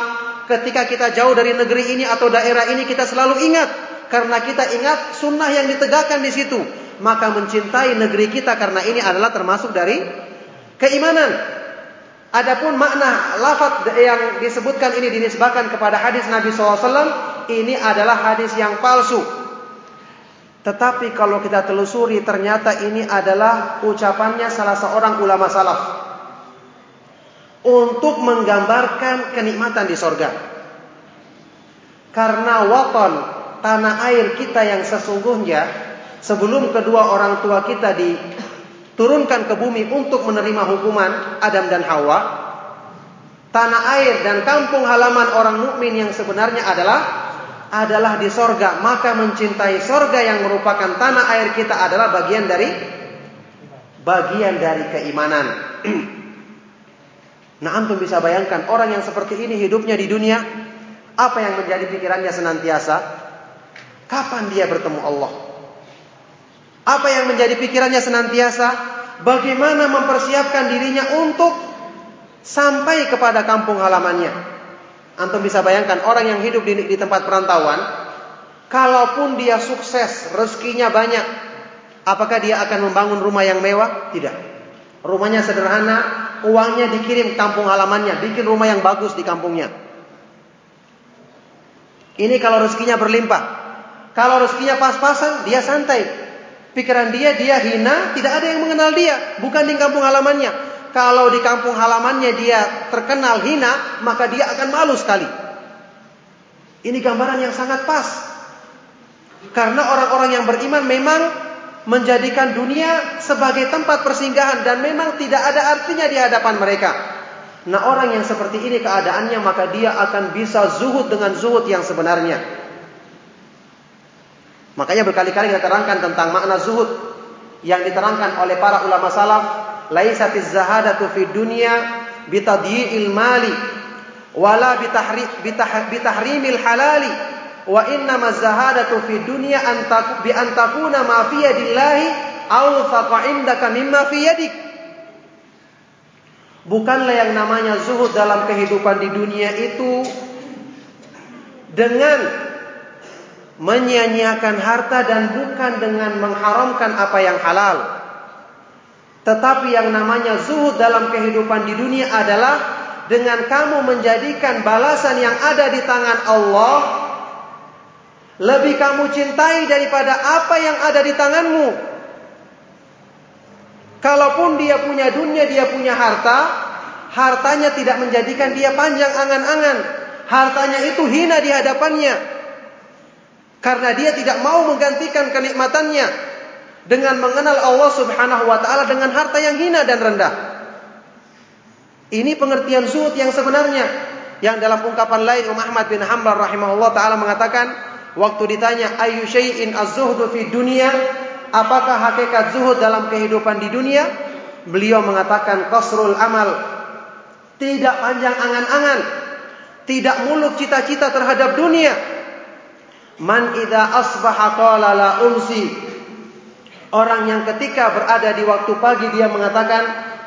Ketika kita jauh dari negeri ini atau daerah ini kita selalu ingat karena kita ingat sunnah yang ditegakkan di situ. Maka mencintai negeri kita karena ini adalah termasuk dari keimanan. Adapun makna lafaz yang disebutkan ini dinisbahkan kepada hadis Nabi SAW ini adalah hadis yang palsu. Tetapi kalau kita telusuri ternyata ini adalah ucapannya salah seorang ulama salaf untuk menggambarkan kenikmatan di sorga. Karena waton tanah air kita yang sesungguhnya sebelum kedua orang tua kita diturunkan ke bumi untuk menerima hukuman Adam dan Hawa, tanah air dan kampung halaman orang mukmin yang sebenarnya adalah adalah di sorga. Maka mencintai sorga yang merupakan tanah air kita adalah bagian dari bagian dari keimanan. Nah antum bisa bayangkan orang yang seperti ini hidupnya di dunia Apa yang menjadi pikirannya senantiasa Kapan dia bertemu Allah Apa yang menjadi pikirannya senantiasa Bagaimana mempersiapkan dirinya untuk Sampai kepada kampung halamannya Antum bisa bayangkan orang yang hidup di, di tempat perantauan Kalaupun dia sukses Rezekinya banyak Apakah dia akan membangun rumah yang mewah? Tidak Rumahnya sederhana, uangnya dikirim kampung halamannya, bikin rumah yang bagus di kampungnya. Ini kalau rezekinya berlimpah. Kalau rezekinya pas-pasan, dia santai. Pikiran dia, dia hina, tidak ada yang mengenal dia. Bukan di kampung halamannya. Kalau di kampung halamannya dia terkenal hina, maka dia akan malu sekali. Ini gambaran yang sangat pas. Karena orang-orang yang beriman memang menjadikan dunia sebagai tempat persinggahan dan memang tidak ada artinya di hadapan mereka. Nah orang yang seperti ini keadaannya maka dia akan bisa zuhud dengan zuhud yang sebenarnya. Makanya berkali-kali kita terangkan tentang makna zuhud yang diterangkan oleh para ulama salaf. Laisatiz zahadatu fid dunya bitadyi'il mali wala bitahrimil halali wa inna mazahadatu fi dunya bi antakuna ma fi yadillahi awthaqa indaka mimma fi yadik Bukanlah yang namanya zuhud dalam kehidupan di dunia itu dengan menyia-nyiakan harta dan bukan dengan mengharamkan apa yang halal. Tetapi yang namanya zuhud dalam kehidupan di dunia adalah dengan kamu menjadikan balasan yang ada di tangan Allah lebih kamu cintai daripada apa yang ada di tanganmu. Kalaupun dia punya dunia, dia punya harta, hartanya tidak menjadikan dia panjang angan-angan. Hartanya itu hina di hadapannya. Karena dia tidak mau menggantikan kenikmatannya. dengan mengenal Allah Subhanahu wa taala dengan harta yang hina dan rendah. Ini pengertian zuhud yang sebenarnya. Yang dalam ungkapan lain Imam Ahmad bin Hanbal rahimahullah taala mengatakan waktu ditanya ayu syai'in az-zuhdu fi dunia? Apakah hakikat zuhud dalam kehidupan di dunia? Beliau mengatakan qasrul amal. Tidak panjang angan-angan. Tidak muluk cita-cita terhadap dunia man idza asbaha qala la unsi Orang yang ketika berada di waktu pagi dia mengatakan,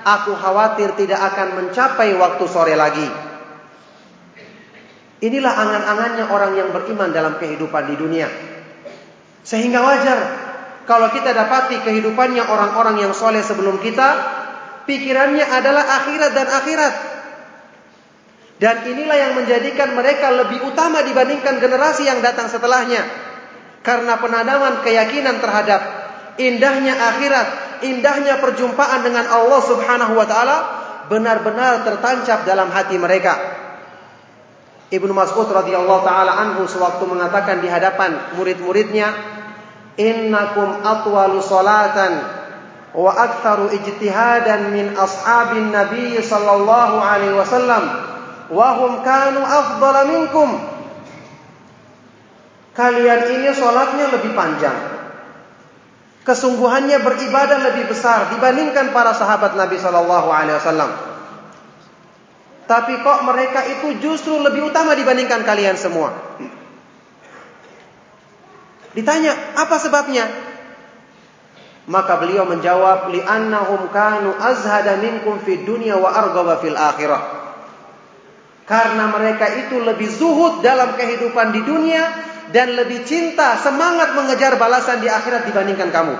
aku khawatir tidak akan mencapai waktu sore lagi. Inilah angan-angannya orang yang beriman dalam kehidupan di dunia. Sehingga wajar kalau kita dapati kehidupannya orang-orang yang soleh sebelum kita, pikirannya adalah akhirat dan akhirat. Dan inilah yang menjadikan mereka lebih utama dibandingkan generasi yang datang setelahnya. Karena penanaman keyakinan terhadap indahnya akhirat, indahnya perjumpaan dengan Allah Subhanahu wa taala benar-benar tertancap dalam hati mereka. Ibnu Mas'ud radhiyallahu taala anhu sewaktu mengatakan di hadapan murid-muridnya, "Innakum atwalu salatan wa aktsaru ijtihadan min ashabin Nabi sallallahu alaihi wasallam wa hum kanu afdala minkum." Kalian ini salatnya lebih panjang, Kesungguhannya beribadah lebih besar dibandingkan para sahabat Nabi Shallallahu Alaihi Wasallam. Tapi kok mereka itu justru lebih utama dibandingkan kalian semua? Ditanya, apa sebabnya? Maka beliau menjawab, li'annahum kanu azhada minkum fid dunya wa arghaba fil akhirah. Karena mereka itu lebih zuhud dalam kehidupan di dunia dan lebih cinta, semangat mengejar balasan di akhirat dibandingkan kamu.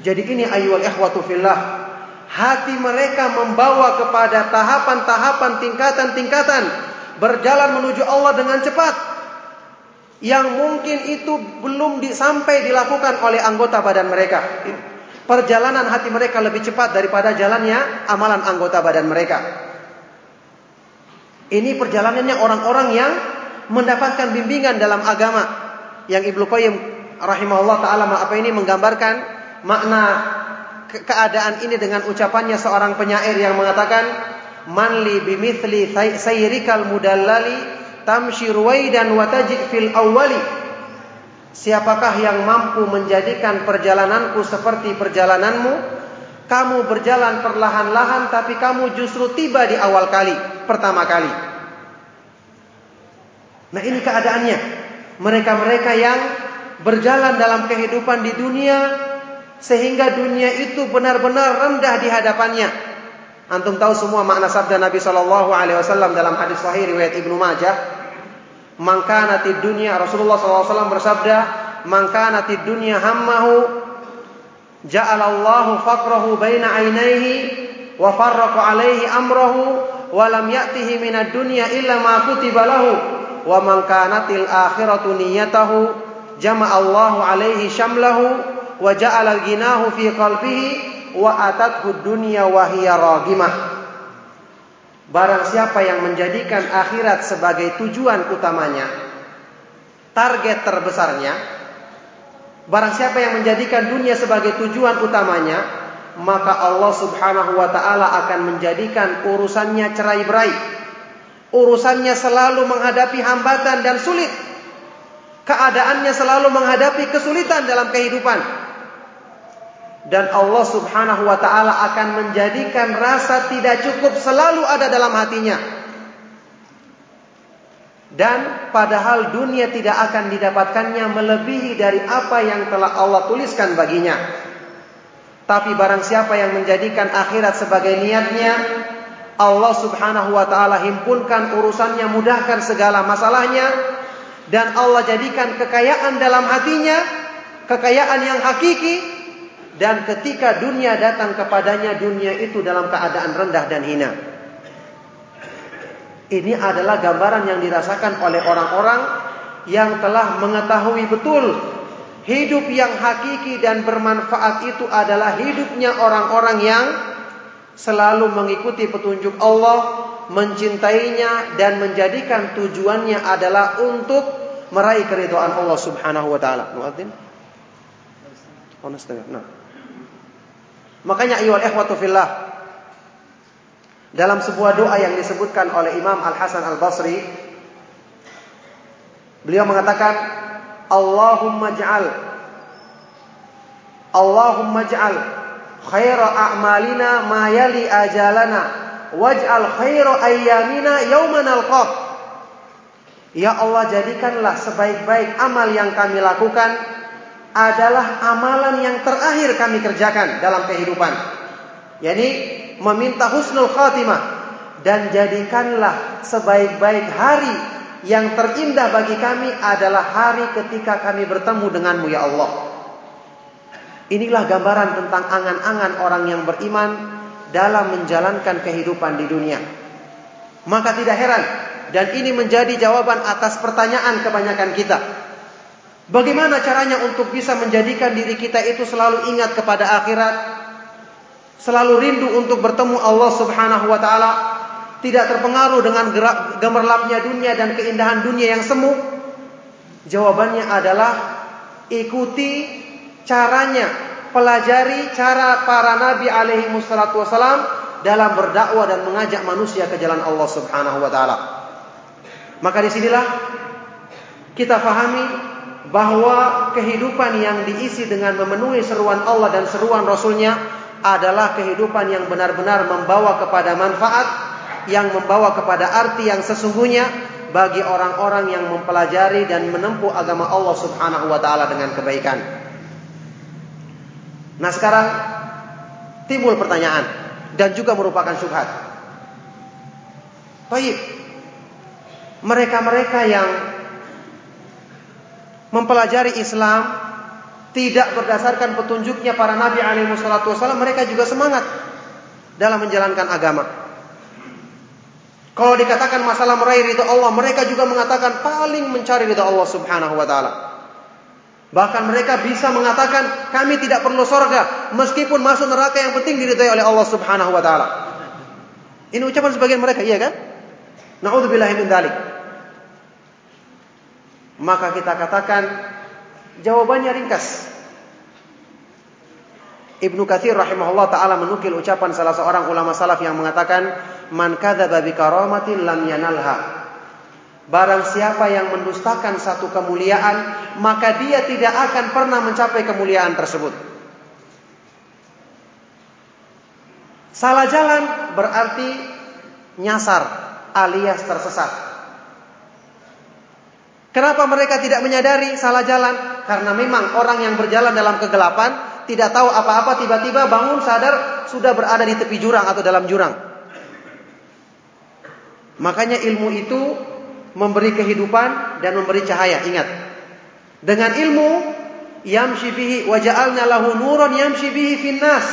Jadi ini ayyuhal ikhwatu fillah. Hati mereka membawa kepada tahapan-tahapan, tingkatan-tingkatan berjalan menuju Allah dengan cepat. Yang mungkin itu belum sampai dilakukan oleh anggota badan mereka. Perjalanan hati mereka lebih cepat daripada jalannya amalan anggota badan mereka. Ini perjalanannya orang-orang yang mendapatkan bimbingan dalam agama yang Ibnu Qayyim rahimahullah taala apa ini menggambarkan makna ke keadaan ini dengan ucapannya seorang penyair yang mengatakan manli bimithli sayrikal mudallali tamshi ruwaidan wa tajid fil awwali Siapakah yang mampu menjadikan perjalananku seperti perjalananmu? Kamu berjalan perlahan-lahan tapi kamu justru tiba di awal kali, pertama kali. Nah ini keadaannya. Mereka-mereka yang berjalan dalam kehidupan di dunia sehingga dunia itu benar-benar rendah di hadapannya. Antum tahu semua makna sabda Nabi Shallallahu Alaihi Wasallam dalam hadis Sahih riwayat Ibnu Majah. Mangkanati dunia Rasulullah SAW bersabda, Mangkanati dunia hammahu ja'alallahu faqrahu baina ainaihi wa farraqa alaihi amrahu wa lam ya'tihi minad dunya illa ma kutiba lahu wa man kanatil akhiratu niyyatahu jama'allahu alaihi syamlahu wa ja'ala fi qalbihi wa atathu dunya wa Barang siapa yang menjadikan akhirat sebagai tujuan utamanya target terbesarnya barang siapa yang menjadikan dunia sebagai tujuan utamanya maka Allah Subhanahu wa taala akan menjadikan urusannya cerai-berai Urusannya selalu menghadapi hambatan dan sulit. Keadaannya selalu menghadapi kesulitan dalam kehidupan. Dan Allah subhanahu wa ta'ala akan menjadikan rasa tidak cukup selalu ada dalam hatinya. Dan padahal dunia tidak akan didapatkannya melebihi dari apa yang telah Allah tuliskan baginya. Tapi barang siapa yang menjadikan akhirat sebagai niatnya, Allah Subhanahu wa taala himpunkan urusannya, mudahkan segala masalahnya dan Allah jadikan kekayaan dalam hatinya, kekayaan yang hakiki dan ketika dunia datang kepadanya dunia itu dalam keadaan rendah dan hina. Ini adalah gambaran yang dirasakan oleh orang-orang yang telah mengetahui betul hidup yang hakiki dan bermanfaat itu adalah hidupnya orang-orang yang selalu mengikuti petunjuk Allah, mencintainya dan menjadikan tujuannya adalah untuk meraih keridhaan Allah Subhanahu wa taala. Muadzin. Nah. Makanya ayyuhal ikhwatu fillah. Dalam sebuah doa yang disebutkan oleh Imam Al Hasan Al Basri, beliau mengatakan, Allahumma ja'al Allahumma ja'al khaira a'malina ma yali ajalana waj'al khaira ayyamina yawma nalqah Ya Allah jadikanlah sebaik-baik amal yang kami lakukan adalah amalan yang terakhir kami kerjakan dalam kehidupan. Yani meminta husnul khatimah dan jadikanlah sebaik-baik hari yang terindah bagi kami adalah hari ketika kami bertemu denganmu ya Allah. Inilah gambaran tentang angan-angan orang yang beriman dalam menjalankan kehidupan di dunia. Maka tidak heran dan ini menjadi jawaban atas pertanyaan kebanyakan kita. Bagaimana caranya untuk bisa menjadikan diri kita itu selalu ingat kepada akhirat, selalu rindu untuk bertemu Allah Subhanahu wa taala, tidak terpengaruh dengan gemerlapnya dunia dan keindahan dunia yang semu? Jawabannya adalah ikuti caranya, pelajari cara para nabi alaihi wassalatu wassalam dalam berdakwah dan mengajak manusia ke jalan Allah Subhanahu wa taala. Maka di sinilah kita fahami bahwa kehidupan yang diisi dengan memenuhi seruan Allah dan seruan Rasulnya adalah kehidupan yang benar-benar membawa kepada manfaat, yang membawa kepada arti yang sesungguhnya bagi orang-orang yang mempelajari dan menempuh agama Allah Subhanahu wa taala dengan kebaikan. Nah, sekarang timbul pertanyaan dan juga merupakan syubhat. Baik. Mereka-mereka yang mempelajari Islam tidak berdasarkan petunjuknya para nabi alaihi wasallam, mereka juga semangat dalam menjalankan agama. Kalau dikatakan masalah meraih ridha Allah, mereka juga mengatakan paling mencari ridha Allah Subhanahu wa taala. Bahkan mereka bisa mengatakan kami tidak perlu sorga meskipun masuk neraka yang penting diridhai oleh Allah Subhanahu wa taala. Ini ucapan sebagian mereka, iya kan? Nauzubillahi min. Maka kita katakan jawabannya ringkas. Ibnu Katsir rahimahullah taala menukil ucapan salah seorang ulama salaf yang mengatakan man kadzaba bi karamatin lam yanalha. Barang siapa yang mendustakan satu kemuliaan, maka dia tidak akan pernah mencapai kemuliaan tersebut. Salah jalan berarti nyasar alias tersesat. Kenapa mereka tidak menyadari salah jalan? Karena memang orang yang berjalan dalam kegelapan tidak tahu apa-apa tiba-tiba bangun sadar sudah berada di tepi jurang atau dalam jurang. Makanya ilmu itu memberi kehidupan dan memberi cahaya. Ingat. Dengan ilmu yamshi bihi wa ja'alna lahu nuran yamshi bihi finnas.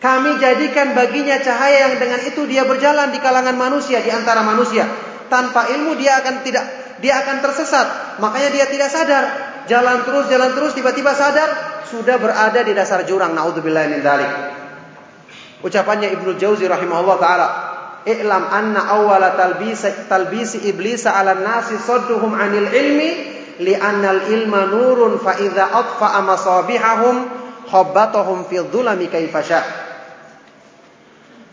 Kami jadikan baginya cahaya yang dengan itu dia berjalan di kalangan manusia, di antara manusia tanpa ilmu dia akan tidak dia akan tersesat. Makanya dia tidak sadar. Jalan terus, jalan terus, tiba-tiba sadar sudah berada di dasar jurang. Naudzubillah min dzalik. Ucapannya Ibnu Jauzi rahimahullah taala, "I'lam anna awwala talbisi talbisi iblis 'ala nasi sadduhum 'anil ilmi li'anna al-ilma nurun fa idza atfa'a masabihahum khabbatahum fi dhulami kaifasha."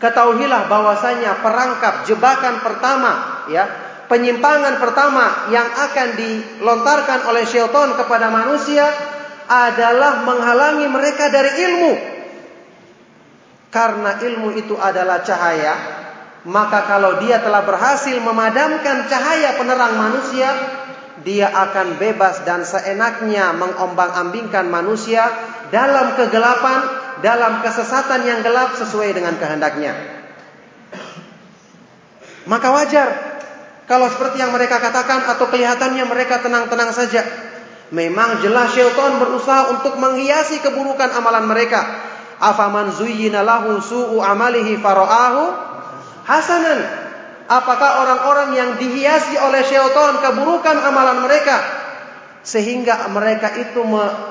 Ketahuilah bahwasanya perangkap jebakan pertama ya penyimpangan pertama yang akan dilontarkan oleh syaitan kepada manusia adalah menghalangi mereka dari ilmu. Karena ilmu itu adalah cahaya, maka kalau dia telah berhasil memadamkan cahaya penerang manusia, dia akan bebas dan seenaknya mengombang-ambingkan manusia dalam kegelapan, dalam kesesatan yang gelap sesuai dengan kehendaknya. Maka wajar kalau seperti yang mereka katakan atau kelihatannya mereka tenang-tenang saja. Memang jelas syaitan berusaha untuk menghiasi keburukan amalan mereka. Afaman zuyyina lahu su'u amalihi fara'ahu hasanan. Apakah orang-orang yang dihiasi oleh syaitan keburukan amalan mereka sehingga mereka itu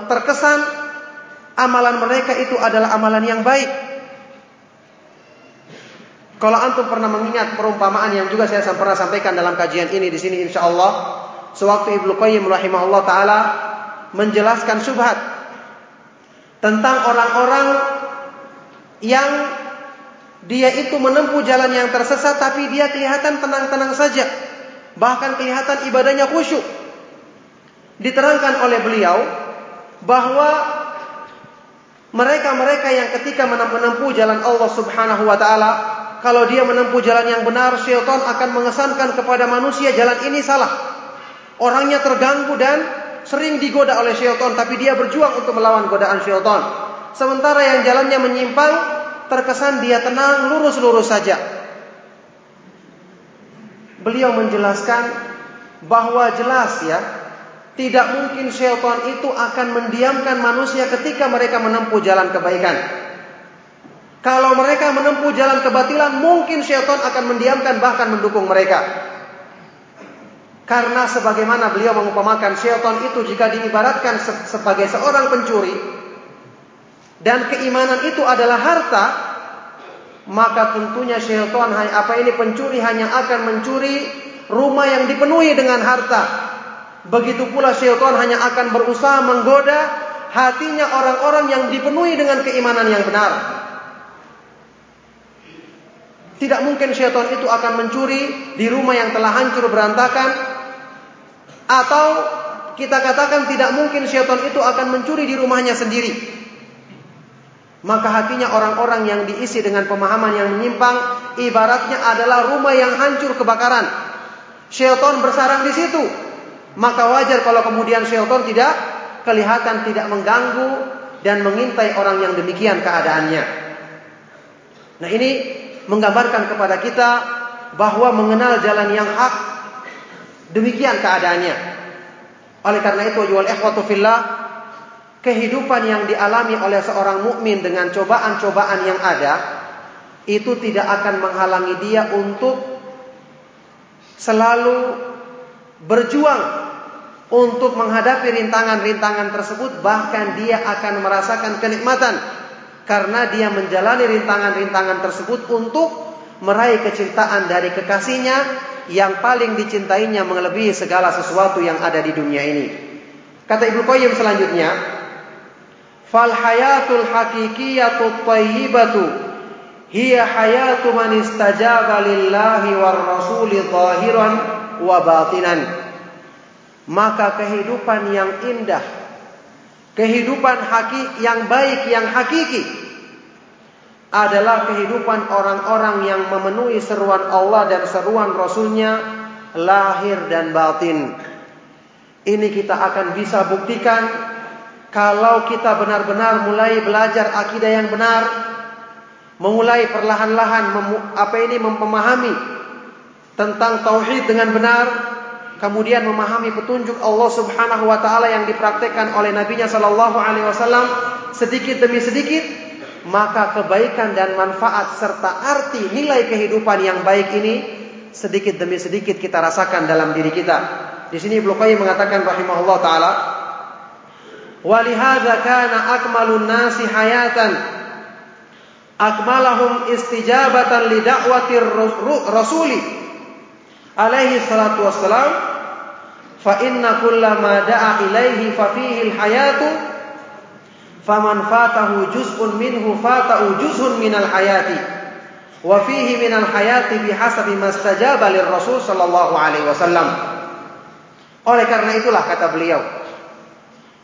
terkesan amalan mereka itu adalah amalan yang baik? Kalau antum pernah mengingat perumpamaan yang juga saya pernah sampaikan dalam kajian ini di sini insya Allah, sewaktu Ibnu Qayyim rahimahullah taala menjelaskan subhat tentang orang-orang yang dia itu menempuh jalan yang tersesat tapi dia kelihatan tenang-tenang saja. Bahkan kelihatan ibadahnya khusyuk. Diterangkan oleh beliau bahwa mereka-mereka yang ketika menempuh jalan Allah Subhanahu wa taala, kalau dia menempuh jalan yang benar, syaitan akan mengesankan kepada manusia jalan ini salah. Orangnya terganggu dan sering digoda oleh syaitan, tapi dia berjuang untuk melawan godaan syaitan. Sementara yang jalannya menyimpang, terkesan dia tenang, lurus-lurus saja. Beliau menjelaskan bahwa jelas ya, tidak mungkin syaitan itu akan mendiamkan manusia ketika mereka menempuh jalan kebaikan. Kalau mereka menempuh jalan kebatilan, mungkin syaitan akan mendiamkan bahkan mendukung mereka. Karena sebagaimana beliau mengumpamakan syaitan itu jika diibaratkan sebagai seorang pencuri dan keimanan itu adalah harta, maka tentunya syaitan apa ini pencuri hanya akan mencuri rumah yang dipenuhi dengan harta. Begitu pula syaitan hanya akan berusaha menggoda hatinya orang-orang yang dipenuhi dengan keimanan yang benar. Tidak mungkin syaitan itu akan mencuri di rumah yang telah hancur berantakan atau kita katakan tidak mungkin syaitan itu akan mencuri di rumahnya sendiri. Maka hatinya orang-orang yang diisi dengan pemahaman yang menyimpang ibaratnya adalah rumah yang hancur kebakaran. Syaitan bersarang di situ. Maka wajar kalau kemudian syaitan tidak kelihatan tidak mengganggu dan mengintai orang yang demikian keadaannya. Nah, ini menggambarkan kepada kita bahwa mengenal jalan yang hak Demikian keadaannya. Oleh karena itu, jual ikhwatu fillah, kehidupan yang dialami oleh seorang mukmin dengan cobaan-cobaan yang ada itu tidak akan menghalangi dia untuk selalu berjuang untuk menghadapi rintangan-rintangan tersebut bahkan dia akan merasakan kenikmatan karena dia menjalani rintangan-rintangan tersebut untuk meraih kecintaan dari kekasihnya yang paling dicintainya melebihi segala sesuatu yang ada di dunia ini. Kata Ibnu Qayyim selanjutnya, "Fal hayatul haqiqiyatu thayyibatu hiya hayatu man istajaba lillahi war rasuli zahiran wa batinan." Maka kehidupan yang indah, kehidupan hakiki yang baik yang hakiki adalah kehidupan orang-orang yang memenuhi seruan Allah dan seruan Rasulnya lahir dan batin. Ini kita akan bisa buktikan kalau kita benar-benar mulai belajar akidah yang benar, memulai perlahan-lahan apa ini memahami tentang tauhid dengan benar, kemudian memahami petunjuk Allah Subhanahu wa taala yang dipraktekkan oleh nabinya sallallahu alaihi wasallam sedikit demi sedikit maka kebaikan dan manfaat serta arti nilai kehidupan yang baik ini sedikit demi sedikit kita rasakan dalam diri kita. Di sini Ibnu Qayyim mengatakan rahimahullah taala, "Walihadza kana akmalun nasi hayatan akmalahum istijabatan li da'watir rasuli alaihi salatu wassalam fa inna kullama da'a ilaihi fa fihi al-hayatu faman fatahu juz'un minhu fata'u juz'un minal hayati wa fihi minal hayati bihasabi mastajaba Rasul sallallahu alaihi wasallam. Oleh karena itulah kata beliau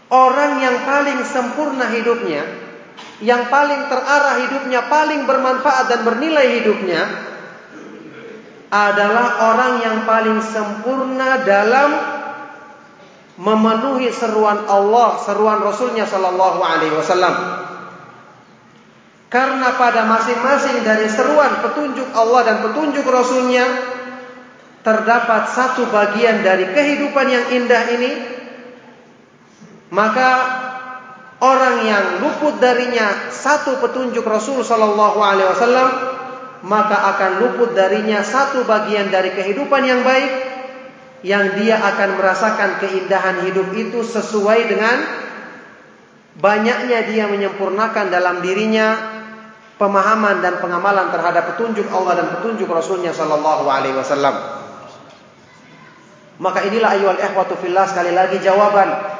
orang yang paling sempurna hidupnya yang paling terarah hidupnya paling bermanfaat dan bernilai hidupnya adalah orang yang paling sempurna dalam memenuhi seruan Allah, seruan Rasulnya Shallallahu Alaihi Wasallam. Karena pada masing-masing dari seruan petunjuk Allah dan petunjuk Rasulnya terdapat satu bagian dari kehidupan yang indah ini, maka orang yang luput darinya satu petunjuk Rasul Shallallahu Alaihi Wasallam maka akan luput darinya satu bagian dari kehidupan yang baik yang dia akan merasakan keindahan hidup itu sesuai dengan banyaknya dia menyempurnakan dalam dirinya pemahaman dan pengamalan terhadap petunjuk Allah dan petunjuk Rasulnya Shallallahu Alaihi Wasallam. Maka inilah ayual ikhwatu fillah sekali lagi jawaban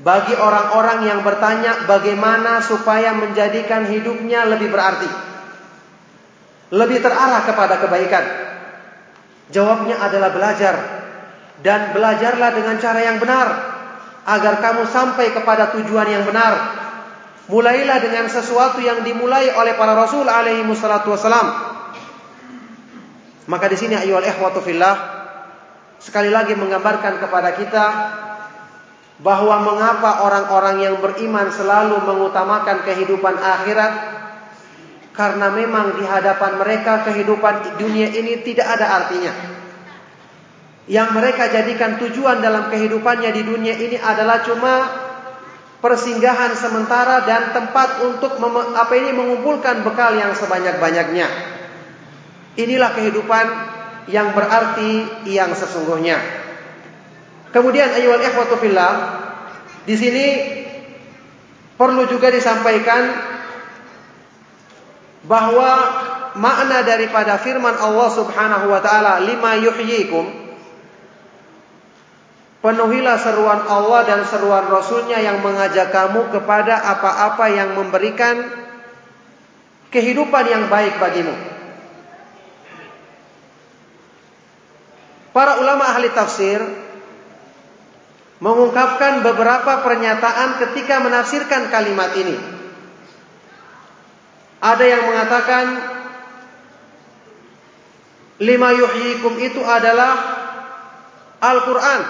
bagi orang-orang yang bertanya bagaimana supaya menjadikan hidupnya lebih berarti, lebih terarah kepada kebaikan. Jawabnya adalah belajar dan belajarlah dengan cara yang benar agar kamu sampai kepada tujuan yang benar. Mulailah dengan sesuatu yang dimulai oleh para rasul alaihi wassalatu wassalam. Maka di sini ayyuhal ikhwatu fillah sekali lagi menggambarkan kepada kita bahwa mengapa orang-orang yang beriman selalu mengutamakan kehidupan akhirat karena memang di hadapan mereka kehidupan dunia ini tidak ada artinya. Yang mereka jadikan tujuan dalam kehidupannya di dunia ini adalah cuma persinggahan sementara dan tempat untuk apa ini mengumpulkan bekal yang sebanyak-banyaknya. Inilah kehidupan yang berarti yang sesungguhnya. Kemudian ayyuhal ikhwatu fillah, di sini perlu juga disampaikan bahwa makna daripada firman Allah Subhanahu wa taala lima yuhyikum Penuhilah seruan Allah dan seruan Rasulnya yang mengajak kamu kepada apa-apa yang memberikan kehidupan yang baik bagimu. Para ulama ahli tafsir mengungkapkan beberapa pernyataan ketika menafsirkan kalimat ini. Ada yang mengatakan lima yuhyikum itu adalah Al-Quran.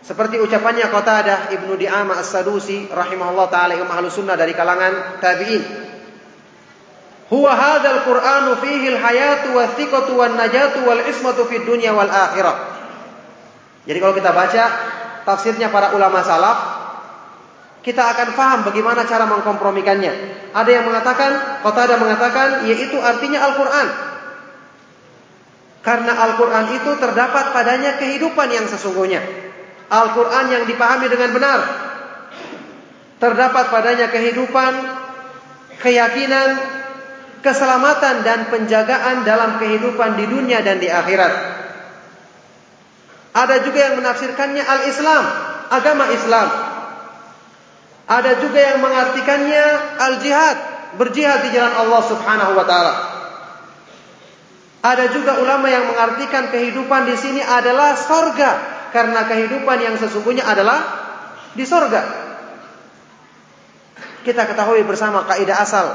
Seperti ucapannya Qatadah Ibnu Di'amah As-Sadusi rahimahullah taala imam ahlus sunnah dari kalangan tabi'in. Huwa hadzal Qur'anu fihi al-hayatu wa thiqatu wan najatu wal ismatu fid dunya wal akhirah. Jadi kalau kita baca tafsirnya para ulama salaf, kita akan paham bagaimana cara mengkompromikannya. Ada yang mengatakan, kota ada mengatakan, yaitu artinya Al-Quran. Karena Al-Quran itu terdapat padanya kehidupan yang sesungguhnya. Al-Quran yang dipahami dengan benar. Terdapat padanya kehidupan, keyakinan, keselamatan dan penjagaan dalam kehidupan di dunia dan di akhirat. Ada juga yang menafsirkannya al-Islam, agama Islam. Ada juga yang mengartikannya al-jihad, berjihad di jalan Allah Subhanahu wa taala. Ada juga ulama yang mengartikan kehidupan di sini adalah sorga, karena kehidupan yang sesungguhnya adalah di sorga. Kita ketahui bersama kaidah asal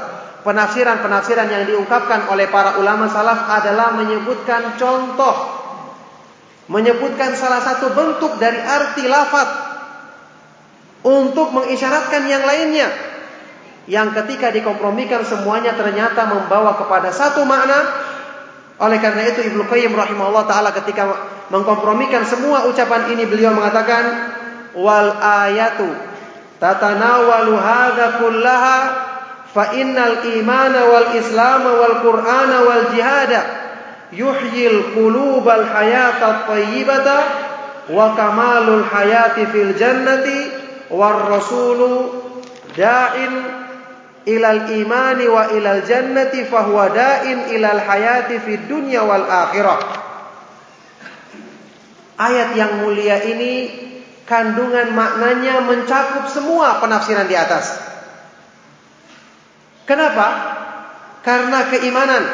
penafsiran-penafsiran yang diungkapkan oleh para ulama salaf adalah menyebutkan contoh menyebutkan salah satu bentuk dari arti lafaz untuk mengisyaratkan yang lainnya. Yang ketika dikompromikan semuanya ternyata membawa kepada satu makna. Oleh karena itu Ibnu Qayyim rahimahullah taala ketika mengkompromikan semua ucapan ini beliau mengatakan wal ayatu tatanawalu hadza kullaha fa innal imana wal islam wal qur'ana wal jihada yuhyil qulubal hayata tayyibata wa kamalul hayati fil jannati war rasulu da'in ilal imani wa ilal jannati fahuwa da'in ilal hayati fid dunya wal akhirah ayat yang mulia ini kandungan maknanya mencakup semua penafsiran di atas kenapa karena keimanan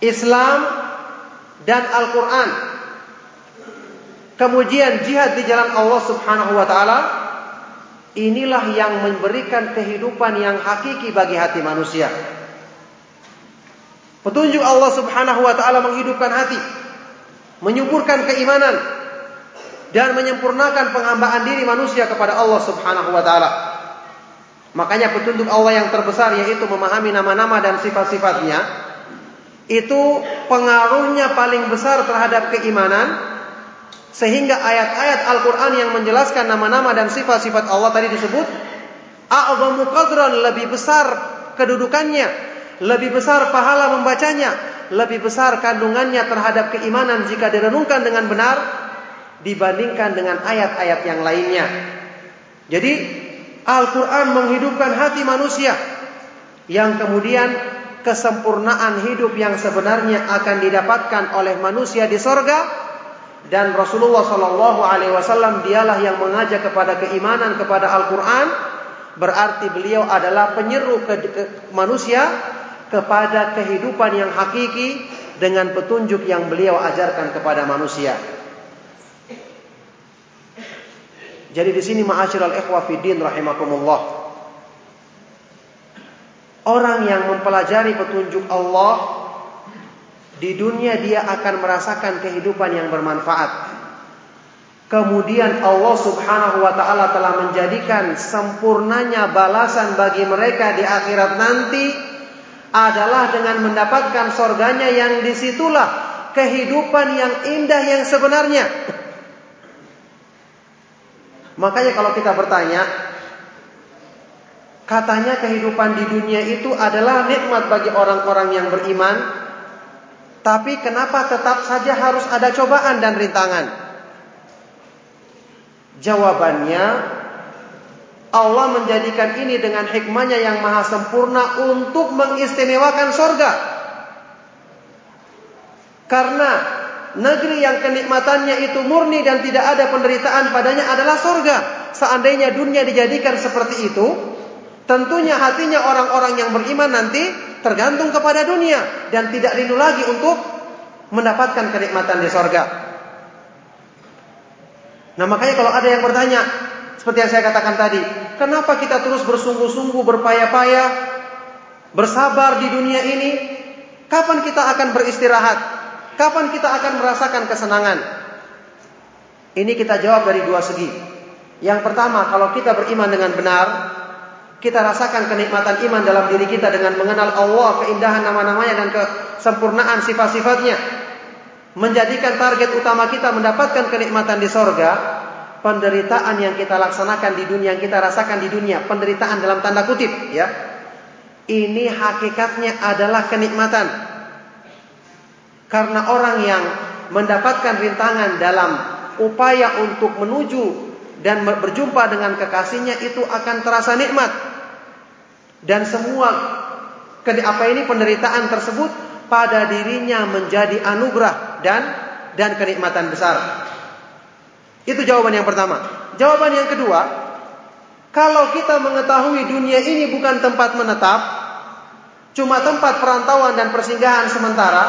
Islam dan Al-Quran. Kemudian jihad di jalan Allah subhanahu wa ta'ala. Inilah yang memberikan kehidupan yang hakiki bagi hati manusia. Petunjuk Allah subhanahu wa ta'ala menghidupkan hati. Menyuburkan keimanan. Dan menyempurnakan penghambaan diri manusia kepada Allah subhanahu wa ta'ala. Makanya petunjuk Allah yang terbesar yaitu memahami nama-nama dan sifat-sifatnya itu pengaruhnya paling besar terhadap keimanan sehingga ayat-ayat Al-Qur'an yang menjelaskan nama-nama dan sifat-sifat Allah tadi disebut a'zamu qadran lebih besar kedudukannya, lebih besar pahala membacanya, lebih besar kandungannya terhadap keimanan jika direnungkan dengan benar dibandingkan dengan ayat-ayat yang lainnya. Jadi Al-Qur'an menghidupkan hati manusia yang kemudian kesempurnaan hidup yang sebenarnya akan didapatkan oleh manusia di sorga dan Rasulullah Shallallahu Alaihi Wasallam dialah yang mengajak kepada keimanan kepada Al-Quran, berarti beliau adalah penyeru ke, ke manusia kepada kehidupan yang hakiki dengan petunjuk yang beliau ajarkan kepada manusia. Jadi di sini ma'asyiral ikhwah fiddin rahimakumullah. Orang yang mempelajari petunjuk Allah di dunia dia akan merasakan kehidupan yang bermanfaat. Kemudian Allah Subhanahu wa taala telah menjadikan sempurnanya balasan bagi mereka di akhirat nanti adalah dengan mendapatkan sorganya yang di situlah kehidupan yang indah yang sebenarnya. Makanya kalau kita bertanya, katanya kehidupan di dunia itu adalah nikmat bagi orang-orang yang beriman, tapi kenapa tetap saja harus ada cobaan dan rintangan? Jawabannya, Allah menjadikan ini dengan hikmahnya yang maha sempurna untuk mengistimewakan sorga. Karena negeri yang kenikmatannya itu murni dan tidak ada penderitaan padanya adalah sorga. Seandainya dunia dijadikan seperti itu, tentunya hatinya orang-orang yang beriman nanti tergantung kepada dunia dan tidak rindu lagi untuk mendapatkan kenikmatan di sorga. Nah makanya kalau ada yang bertanya, seperti yang saya katakan tadi, kenapa kita terus bersungguh-sungguh berpayah-payah, bersabar di dunia ini? Kapan kita akan beristirahat? Kapan kita akan merasakan kesenangan? Ini kita jawab dari dua segi. Yang pertama, kalau kita beriman dengan benar, kita rasakan kenikmatan iman dalam diri kita dengan mengenal Allah, keindahan nama-namanya dan kesempurnaan sifat-sifatnya. Menjadikan target utama kita mendapatkan kenikmatan di sorga. Penderitaan yang kita laksanakan di dunia, yang kita rasakan di dunia. Penderitaan dalam tanda kutip. ya Ini hakikatnya adalah kenikmatan. Karena orang yang mendapatkan rintangan dalam upaya untuk menuju dan berjumpa dengan kekasihnya itu akan terasa nikmat. Dan semua apa ini penderitaan tersebut pada dirinya menjadi anugerah dan dan kenikmatan besar. Itu jawaban yang pertama. Jawaban yang kedua, kalau kita mengetahui dunia ini bukan tempat menetap, cuma tempat perantauan dan persinggahan sementara,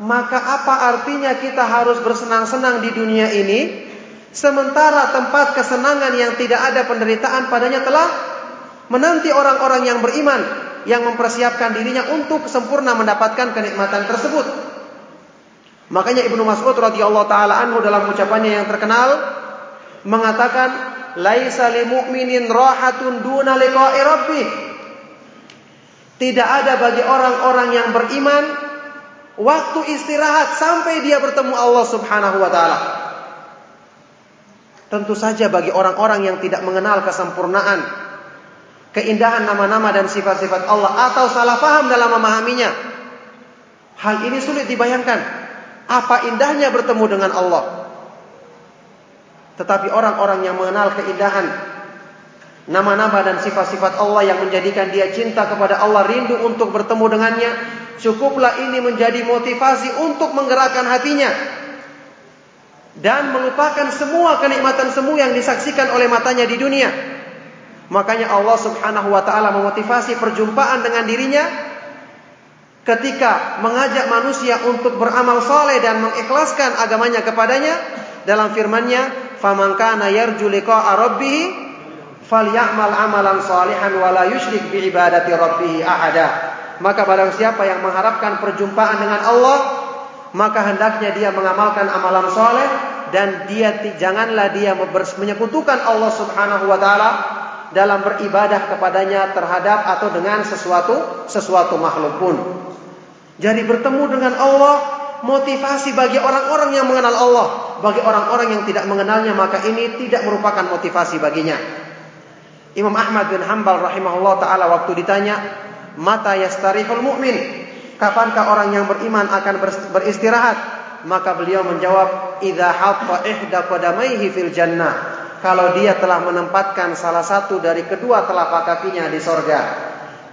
maka apa artinya kita harus bersenang-senang di dunia ini Sementara tempat kesenangan yang tidak ada penderitaan padanya telah menanti orang-orang yang beriman yang mempersiapkan dirinya untuk sempurna mendapatkan kenikmatan tersebut. Makanya Ibnu Mas'ud radhiyallahu taala anhu dalam ucapannya yang terkenal mengatakan laisa lil mu'minin rahatun duna liqa'i rabbih. Tidak ada bagi orang-orang yang beriman waktu istirahat sampai dia bertemu Allah Subhanahu wa taala. Tentu saja bagi orang-orang yang tidak mengenal kesempurnaan, keindahan nama-nama dan sifat-sifat Allah atau salah paham dalam memahaminya. Hal ini sulit dibayangkan. Apa indahnya bertemu dengan Allah. Tetapi orang-orang yang mengenal keindahan nama-nama dan sifat-sifat Allah yang menjadikan dia cinta kepada Allah, rindu untuk bertemu dengannya, cukuplah ini menjadi motivasi untuk menggerakkan hatinya dan melupakan semua kenikmatan semu yang disaksikan oleh matanya di dunia. Makanya Allah Subhanahu wa taala memotivasi perjumpaan dengan dirinya ketika mengajak manusia untuk beramal soleh dan mengikhlaskan agamanya kepadanya dalam firman-Nya, "Faman kana yarju liqa'a rabbih falyamal amalan salihan wa la yusyrik bi ibadati rabbih ahada." Maka barang siapa yang mengharapkan perjumpaan dengan Allah, maka hendaknya dia mengamalkan amalan soleh dan dia janganlah dia menyekutukan Allah Subhanahu wa taala dalam beribadah kepadanya terhadap atau dengan sesuatu sesuatu makhluk pun. Jadi bertemu dengan Allah motivasi bagi orang-orang yang mengenal Allah. Bagi orang-orang yang tidak mengenalnya maka ini tidak merupakan motivasi baginya. Imam Ahmad bin Hambal rahimahullah taala waktu ditanya, "Mata yastarihul mu'min?" kapankah orang yang beriman akan beristirahat? Maka beliau menjawab, "Idza hatta ihda qadamaihi fil jannah." Kalau dia telah menempatkan salah satu dari kedua telapak kakinya di sorga.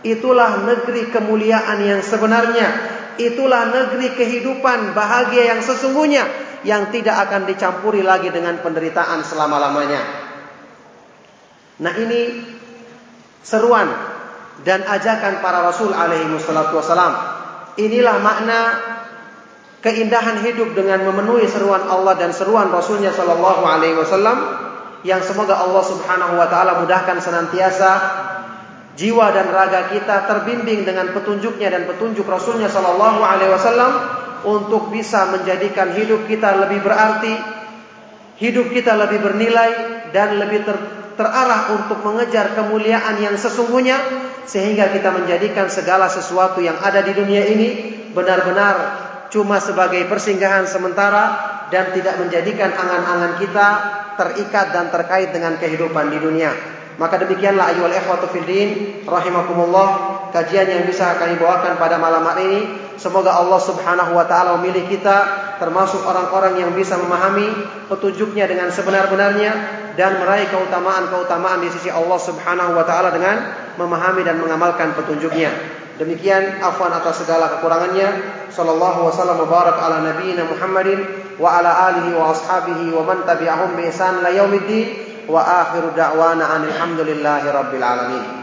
Itulah negeri kemuliaan yang sebenarnya. Itulah negeri kehidupan bahagia yang sesungguhnya. yang tidak akan dicampuri lagi dengan penderitaan selama-lamanya. Nah ini seruan dan ajakan para Rasul alaihi wassalam. Inilah makna keindahan hidup dengan memenuhi seruan Allah dan seruan Rasulnya Shallallahu Alaihi Wasallam yang semoga Allah Subhanahu Wa Taala mudahkan senantiasa jiwa dan raga kita terbimbing dengan petunjuknya dan petunjuk Rasulnya Shallallahu Alaihi Wasallam untuk bisa menjadikan hidup kita lebih berarti, hidup kita lebih bernilai dan lebih ter, terarah untuk mengejar kemuliaan yang sesungguhnya sehingga kita menjadikan segala sesuatu yang ada di dunia ini benar-benar cuma sebagai persinggahan sementara dan tidak menjadikan angan-angan kita terikat dan terkait dengan kehidupan di dunia. Maka demikianlah ayyuhal ikhwatu fiddin rahimakumullah kajian yang bisa kami bawakan pada malam hari ini. Semoga Allah Subhanahu wa taala memilih kita termasuk orang-orang yang bisa memahami petunjuknya dengan sebenar-benarnya dan meraih keutamaan-keutamaan di sisi Allah Subhanahu wa taala dengan memahami dan mengamalkan petunjuknya. Demikian afwan atas segala kekurangannya. Sallallahu wasallam barak ala nabiyyina Muhammadin wa ala alihi wa ashabihi wa man tabi'ahum bi ihsan la yaumiddin wa akhiru da'wana alhamdulillahi rabbil alamin.